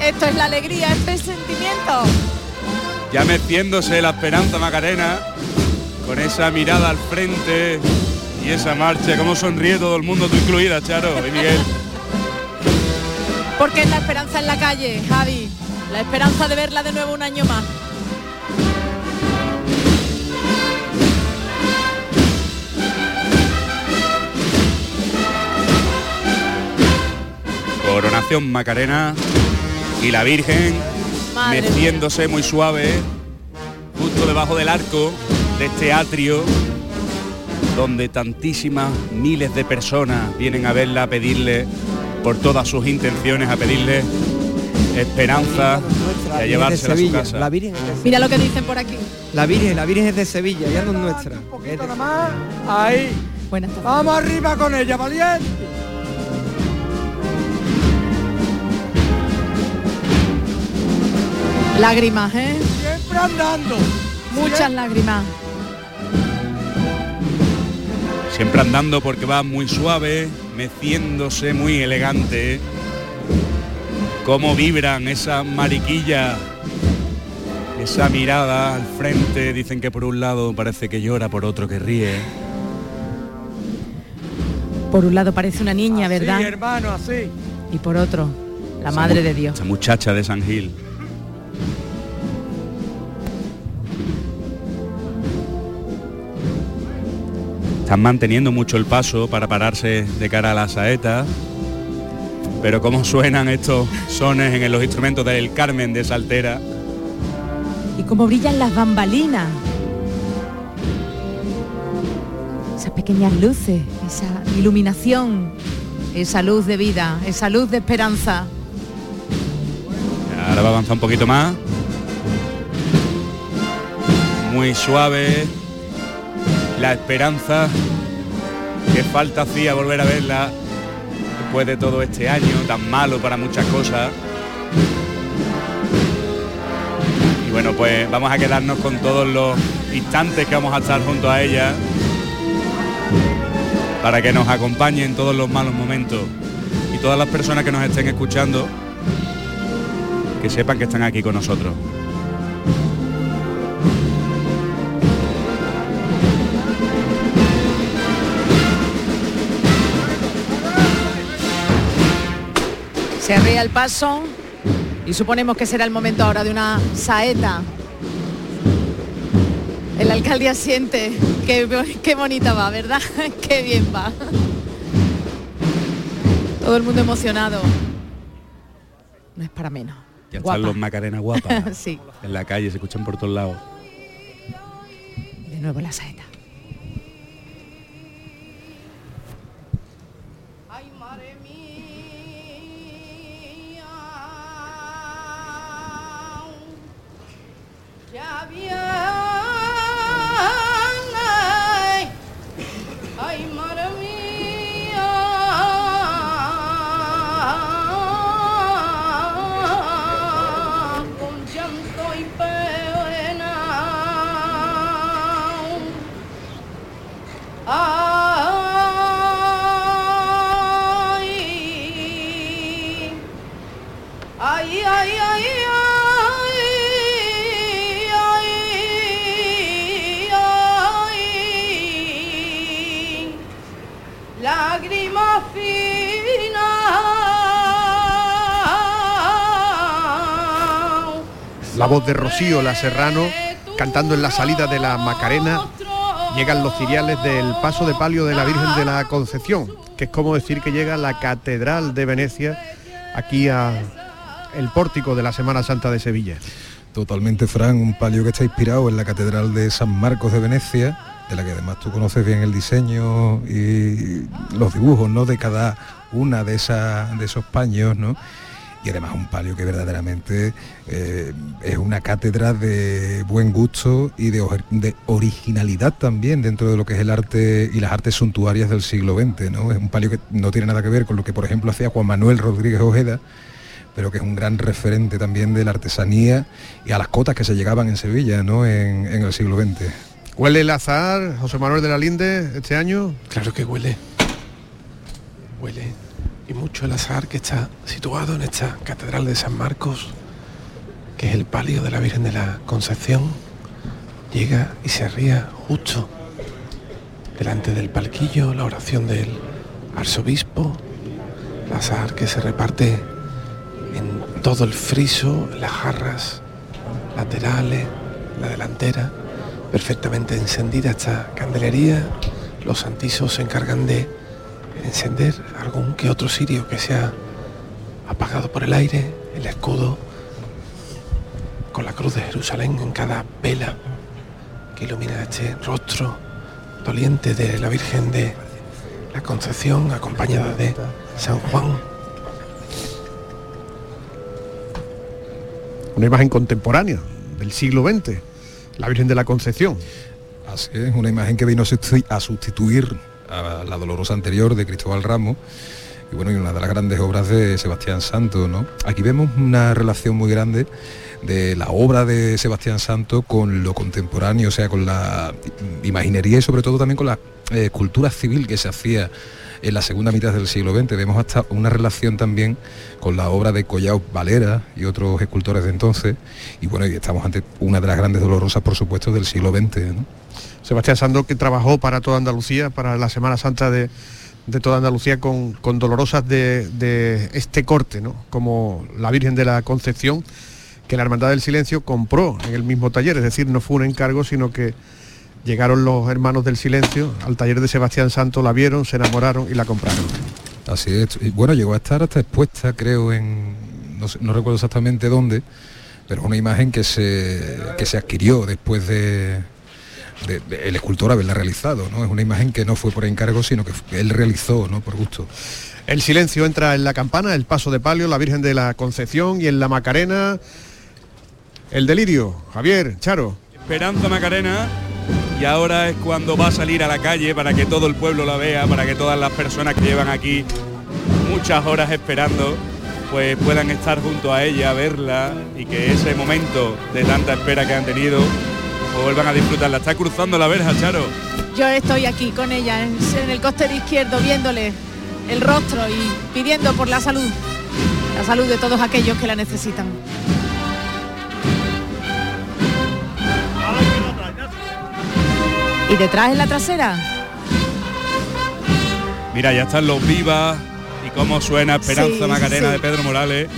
Esto es la alegría, esto es sentimiento. Ya metiéndose la esperanza Macarena, con esa mirada al frente y esa marcha, cómo sonríe todo el mundo, tú incluida, Charo y Miguel. Porque es la esperanza en la calle, Javi. La esperanza de verla de nuevo un año más. Macarena y la Virgen Madre meciéndose muy suave, justo debajo del arco de este atrio. donde tantísimas miles de personas vienen a verla, a pedirle por todas sus intenciones, a pedirle esperanza y a llevársela a su casa. La Virgen Mira lo que dicen por aquí. La Virgen, la Virgen es de Sevilla, ya no es nuestra. Es de- Nada más, ahí. Buenas tardes. Vamos arriba con ella, valiente. Lágrimas, ¿eh? Siempre andando. Muchas lágrimas. Siempre andando porque va muy suave, meciéndose muy elegante. Cómo vibran esas mariquillas, esa mirada al frente. Dicen que por un lado parece que llora, por otro que ríe. Por un lado parece una niña, ¿verdad? Sí, hermano, así. Y por otro, la Madre de Dios. Esa muchacha de San Gil. Están manteniendo mucho el paso para pararse de cara a la saeta. Pero cómo suenan estos sones en los instrumentos del Carmen de Saltera. Y cómo brillan las bambalinas. Esas pequeñas luces, esa iluminación, esa luz de vida, esa luz de esperanza. Ahora va a avanzar un poquito más. Muy suave. La esperanza que falta hacía volver a verla después de todo este año tan malo para muchas cosas. Y bueno, pues vamos a quedarnos con todos los instantes que vamos a estar junto a ella para que nos acompañe en todos los malos momentos. Y todas las personas que nos estén escuchando, que sepan que están aquí con nosotros. Se arrea el paso y suponemos que será el momento ahora de una saeta. El alcalde asiente. Qué, bo- qué bonita va, ¿verdad? qué bien va. Todo el mundo emocionado. No es para menos. Ya Guapa. están los Macarena guapas sí. en la calle, se escuchan por todos lados. De nuevo la saeta. La voz de Rocío La Serrano cantando en la salida de la Macarena. Llegan los ciriales del paso de palio de la Virgen de la Concepción, que es como decir que llega la Catedral de Venecia aquí a el pórtico de la Semana Santa de Sevilla. Totalmente, Fran, un palio que está inspirado en la Catedral de San Marcos de Venecia, de la que además tú conoces bien el diseño y los dibujos, ¿no? De cada una de, de esos paños, ¿no? Y además un palio que verdaderamente eh, es una cátedra de buen gusto y de, or- de originalidad también dentro de lo que es el arte y las artes suntuarias del siglo XX, ¿no? Es un palio que no tiene nada que ver con lo que, por ejemplo, hacía Juan Manuel Rodríguez Ojeda, pero que es un gran referente también de la artesanía y a las cotas que se llegaban en Sevilla ¿no? en, en el siglo XX. ¿Huele el azar, José Manuel de la Linde, este año? Claro que huele. Huele. Y mucho el azar que está situado en esta Catedral de San Marcos, que es el palio de la Virgen de la Concepción. Llega y se arría justo delante del palquillo, la oración del arzobispo, el azar que se reparte en todo el friso, las jarras laterales, la delantera, perfectamente encendida esta candelería. Los santisos se encargan de encender algún que otro cirio que se ha apagado por el aire, el escudo con la cruz de Jerusalén en cada vela que ilumina este rostro doliente de la Virgen de la Concepción, acompañada de San Juan. Una imagen contemporánea del siglo XX, la Virgen de la Concepción. Así es, una imagen que vino a sustituir a la dolorosa anterior de Cristóbal Ramos y bueno, y una de las grandes obras de Sebastián Santo, ¿no? Aquí vemos una relación muy grande de la obra de Sebastián Santo con lo contemporáneo, o sea, con la imaginería y sobre todo también con la eh, cultura civil que se hacía en la segunda mitad del siglo XX. Vemos hasta una relación también con la obra de Collao Valera y otros escultores de entonces. Y bueno, y estamos ante una de las grandes dolorosas, por supuesto, del siglo XX. Sebastián Sando que trabajó para toda Andalucía, para la Semana Santa de, de toda Andalucía con, con dolorosas de, de este corte, ¿no? como la Virgen de la Concepción, que la Hermandad del Silencio compró en el mismo taller, es decir, no fue un encargo, sino que llegaron los hermanos del Silencio al taller de Sebastián Santo, la vieron, se enamoraron y la compraron. Así es. Y bueno, llegó a estar hasta expuesta, creo, en. No, sé- no recuerdo exactamente dónde, pero es una imagen que se, que se adquirió después de, de- de el escultor haberla realizado, ¿no? Es una imagen que no fue por encargo, sino que él realizó, ¿no? Por gusto. El silencio entra en la campana, el paso de palio, la Virgen de la Concepción y en la Macarena el delirio. Javier, Charo. Esperanza Macarena y ahora es cuando va a salir a la calle para que todo el pueblo la vea, para que todas las personas que llevan aquí muchas horas esperando pues puedan estar junto a ella, verla y que ese momento de tanta espera que han tenido pues vuelvan a disfrutarla. Está cruzando la verja, Charo. Yo estoy aquí con ella en, el costero izquierdo viéndole el rostro y pidiendo por la salud, la salud de todos aquellos que la necesitan. Y detrás en la trasera, Mira, ya están los vivas y cómo suena Esperanza Sí, Macarena sí. de Pedro Morales.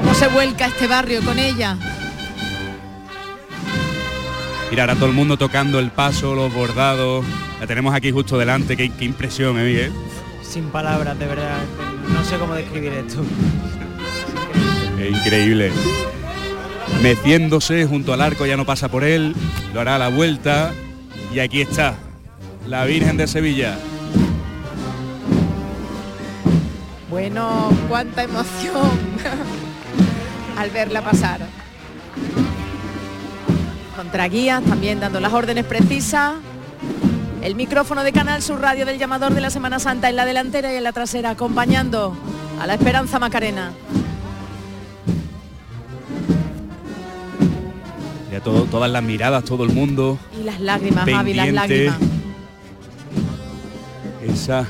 cómo se vuelca este barrio con ella. Mira, ahora todo el mundo tocando el paso, los bordados. La tenemos aquí justo delante, qué, qué impresión, ¿eh, Miguel? Sin palabras, de verdad. No sé cómo describir esto. Increíble. Meciéndose junto al arco, ya no pasa por él, lo hará la vuelta. Y aquí está, la Virgen de Sevilla. Bueno, cuánta emoción al verla pasar. Contra guías, también dando las órdenes precisas. El micrófono de Canal Sur Radio del llamador de la Semana Santa en la delantera y en la trasera, acompañando a la Esperanza Macarena. Ya todo, todas las miradas, todo el mundo. Y las lágrimas, Javi, las lágrimas. Esa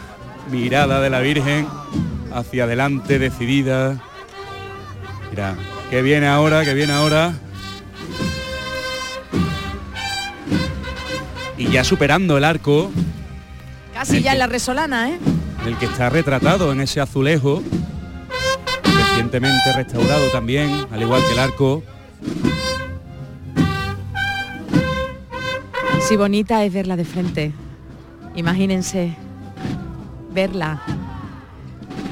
mirada de la Virgen hacia adelante, decidida. Mira, que viene ahora, que viene ahora. Y ya superando el arco, Casi ya en la resolana, ¿eh? el que está retratado en ese azulejo, recientemente restaurado también, al igual que el arco. Si bonita es verla de frente. Imagínense verla.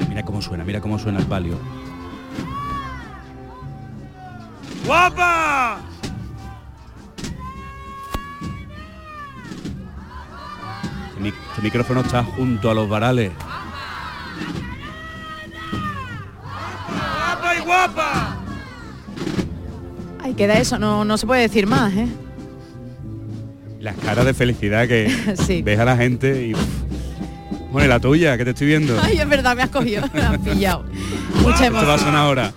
Mira cómo suena, mira cómo suena el palio. ¡Guapa! Este, mi- este micrófono está junto a los varales. ¡Guapa y guapa! Ay, queda eso, no, no se puede decir más, ¿eh? Las caras de felicidad que Sí. ves a la gente y... Bueno, y la tuya, que te estoy viendo. Ay, es verdad, me has cogido, me has pillado. Mucha Esto va a emoción. sonar ahora.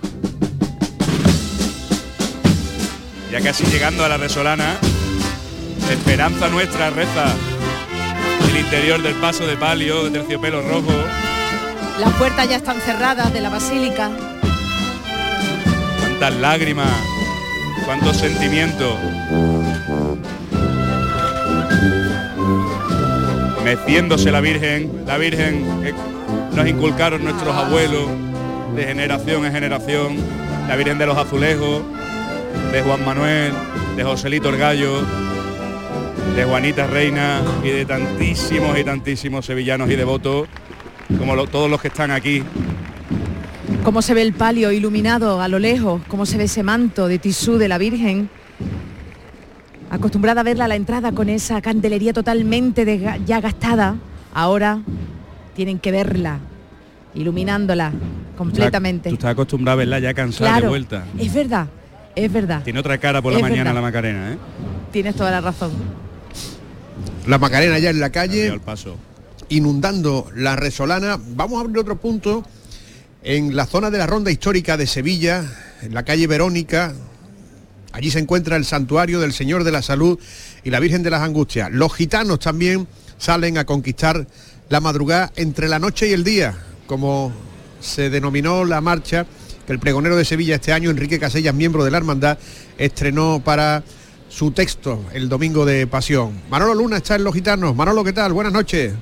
Ya casi llegando a la resolana, esperanza nuestra reza el interior del paso de palio de terciopelo rojo. Las puertas ya están cerradas de la basílica. Cuántas lágrimas, cuántos sentimientos. Meciéndose la Virgen, la Virgen que nos inculcaron nuestros abuelos de generación en generación, la Virgen de los Azulejos, de Juan Manuel, de Joselito el Gallo, de Juanita Reina y de tantísimos y tantísimos sevillanos y devotos, como todos los que están aquí. Cómo se ve el palio iluminado a lo lejos, cómo se ve ese manto de tisú de la Virgen. Acostumbrada a verla a la entrada con esa candelería totalmente ya gastada, ahora tienen que verla, iluminándola completamente. Tú estás acostumbrado a verla ya cansada de vuelta. es verdad, es verdad. Tiene otra cara por la Es mañana verdad. la Macarena, ¿eh? Tienes toda la razón. La Macarena ya en la calle, Al paso. inundando la Resolana. Vamos a abrir otro punto en la zona de la ronda histórica de Sevilla, en la calle Verónica. Allí se encuentra el santuario del Señor de la Salud y la Virgen de las Angustias. Los gitanos también salen a conquistar la madrugada entre la noche y el día, como se denominó la marcha que el pregonero de Sevilla este año, Enrique Casellas, miembro de la hermandad, estrenó para su texto el domingo de Pasión. Manolo Luna está en Los Gitanos. Manolo, ¿qué tal? Buenas noches.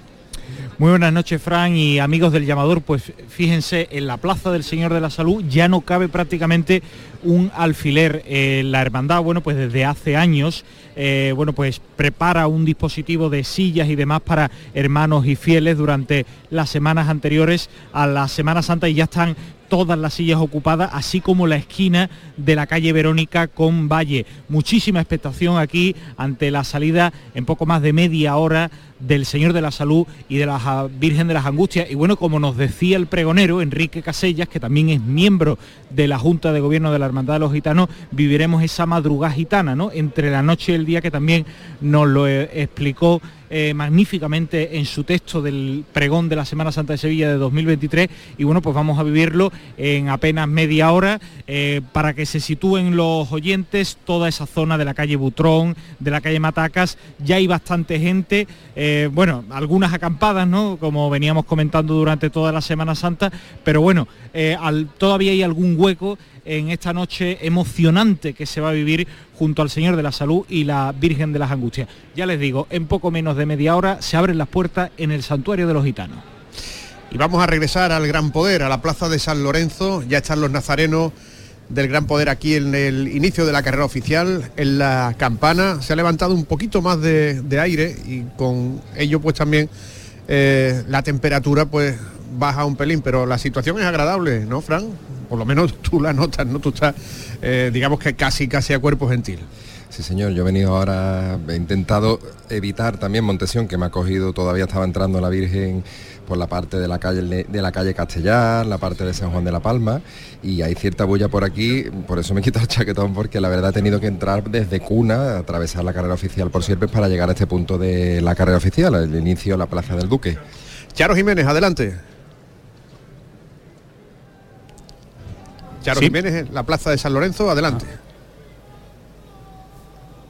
Muy buenas noches, Fran y amigos del llamador. Pues fíjense, en la Plaza del Señor de la Salud ya no cabe prácticamente un alfiler. Eh, la hermandad, bueno, pues desde hace años, eh, bueno, pues prepara un dispositivo de sillas y demás para hermanos y fieles durante las semanas anteriores a la Semana Santa y ya están todas las sillas ocupadas, así como la esquina de la calle Verónica con Valle. Muchísima expectación aquí ante la salida en poco más de media hora del Señor de la Salud y de la Virgen de las Angustias. Y bueno, como nos decía el pregonero Enrique Casellas, que también es miembro de la Junta de Gobierno de la Hermandad de los Gitanos, viviremos esa madrugada gitana, ¿no? Entre la noche y el día, que también nos lo eh, explicó eh, magníficamente en su texto del pregón de la Semana Santa de Sevilla de 2023 y bueno pues vamos a vivirlo en apenas media hora eh, para que se sitúen los oyentes toda esa zona de la calle Butrón, de la calle Matacas, ya hay bastante gente, eh, bueno, algunas acampadas, ¿no? Como veníamos comentando durante toda la Semana Santa, pero bueno, todavía hay algún hueco en esta noche emocionante que se va a vivir junto al Señor de la Salud y la Virgen de las Angustias. Ya les digo, en poco menos de media hora se abren las puertas en el Santuario de los Gitanos. Y vamos a regresar al Gran Poder, a la plaza de San Lorenzo. Ya están los nazarenos del Gran Poder aquí en el inicio de la carrera oficial, en la campana. Se ha levantado un poquito más de, aire y con ello pues también eh, la temperatura pues baja un pelín, pero la situación es agradable, ¿no, Fran? Por lo menos tú la notas, ¿no? Tú estás, eh, digamos que casi, casi a cuerpo gentil. Sí, señor, yo he venido ahora, he intentado evitar también Montesión, que me ha cogido, todavía estaba entrando la Virgen por la parte de la calle de la calle Castellar, la parte de San Juan de la Palma, y hay cierta bulla por aquí, por eso me he quitado el chaquetón, porque la verdad he tenido que entrar desde cuna, atravesar la carrera oficial por Sierpes para llegar a este punto de la carrera oficial, el inicio de la Plaza del Duque. Charo Jiménez, adelante. Charo Sí. Jiménez, en la plaza de San Lorenzo, adelante.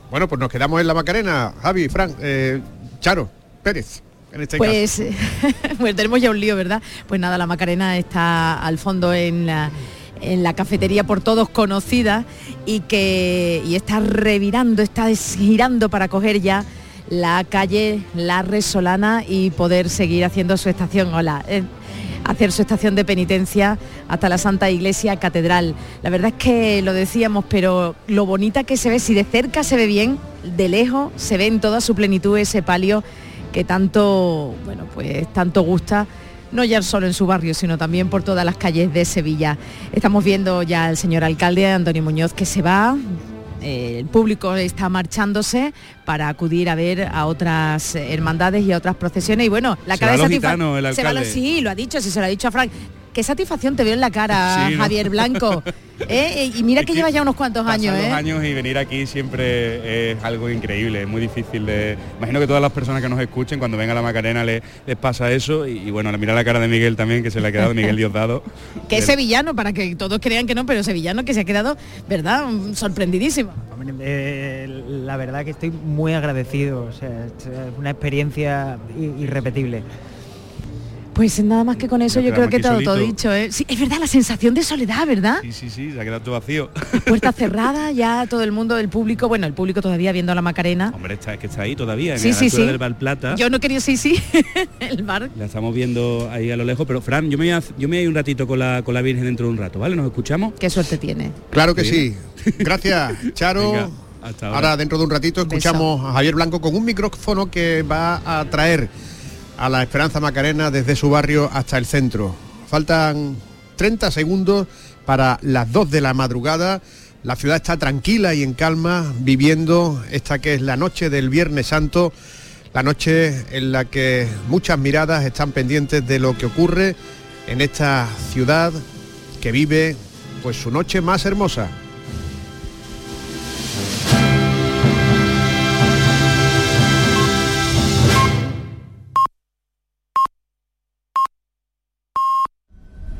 Bueno, pues nos quedamos en la Macarena, Javi, Fran, eh, Charo, Pérez, en este caso. Pues, pues tenemos ya un lío, ¿verdad? Pues nada, la Macarena está al fondo en la, en la cafetería por todos conocida y que y está revirando, está girando para coger ya la calle La Resolana y poder seguir haciendo su estación. Hola. eh, hacer su estación de penitencia hasta la Santa Iglesia Catedral. La verdad es que lo decíamos, pero lo bonita que se ve, si de cerca se ve bien, de lejos se ve en toda su plenitud ese palio que tanto, bueno, pues tanto gusta no ya solo en su barrio, sino también por todas las calles de Sevilla. Estamos viendo ya al señor alcalde Antonio Muñoz que se va. Eh, el público está marchándose para acudir a ver a otras hermandades y a otras procesiones y bueno la Se cara va de a los satisfa- gitanos, el se va a los- alcalde. sí lo ha dicho sí se lo ha dicho a Frank qué satisfacción te veo en la cara Sí, ¿no? Javier Blanco ¿eh? y mira que, lleva ya unos cuantos años ¿eh? años y venir aquí siempre es algo increíble, es muy difícil de... Imagino que todas las personas que nos escuchen cuando venga la Macarena les, les pasa eso y, y bueno, mira la cara de Miguel también que se le ha quedado, Miguel Diosdado. que es sevillano para que todos crean que no pero sevillano que se ha quedado verdad sorprendidísimo eh, la verdad que estoy muy agradecido, o sea, es una experiencia irrepetible. Pues nada más que con eso yo creo que todo, todo dicho. ¿eh? Sí, es verdad, la sensación de soledad, ¿verdad? Sí, sí, sí, se ha quedado todo vacío. Puerta cerrada, ya todo el mundo, el público, bueno, el público todavía viendo a la Macarena. Hombre, está, es que está ahí todavía, en Sí, la sí, sí. del Val Plata. Yo no quería, sí, sí, el bar. La estamos viendo ahí a lo lejos, pero Fran, yo me voy a, yo me voy a ir un ratito con la, con la Virgen dentro de un rato, ¿vale? ¿Nos escuchamos? Qué suerte tiene. Claro que Sí. Gracias, Charo. Venga, hasta ahora. ahora. dentro de un ratito escuchamos a Javier Blanco con un micrófono que va a traer a la Esperanza Macarena desde su barrio hasta el centro. Faltan 30 segundos para las 2 de la madrugada. La ciudad está tranquila y en calma viviendo esta que es la noche del Viernes Santo, la noche en la que muchas miradas están pendientes de lo que ocurre en esta ciudad que vive pues su noche más hermosa.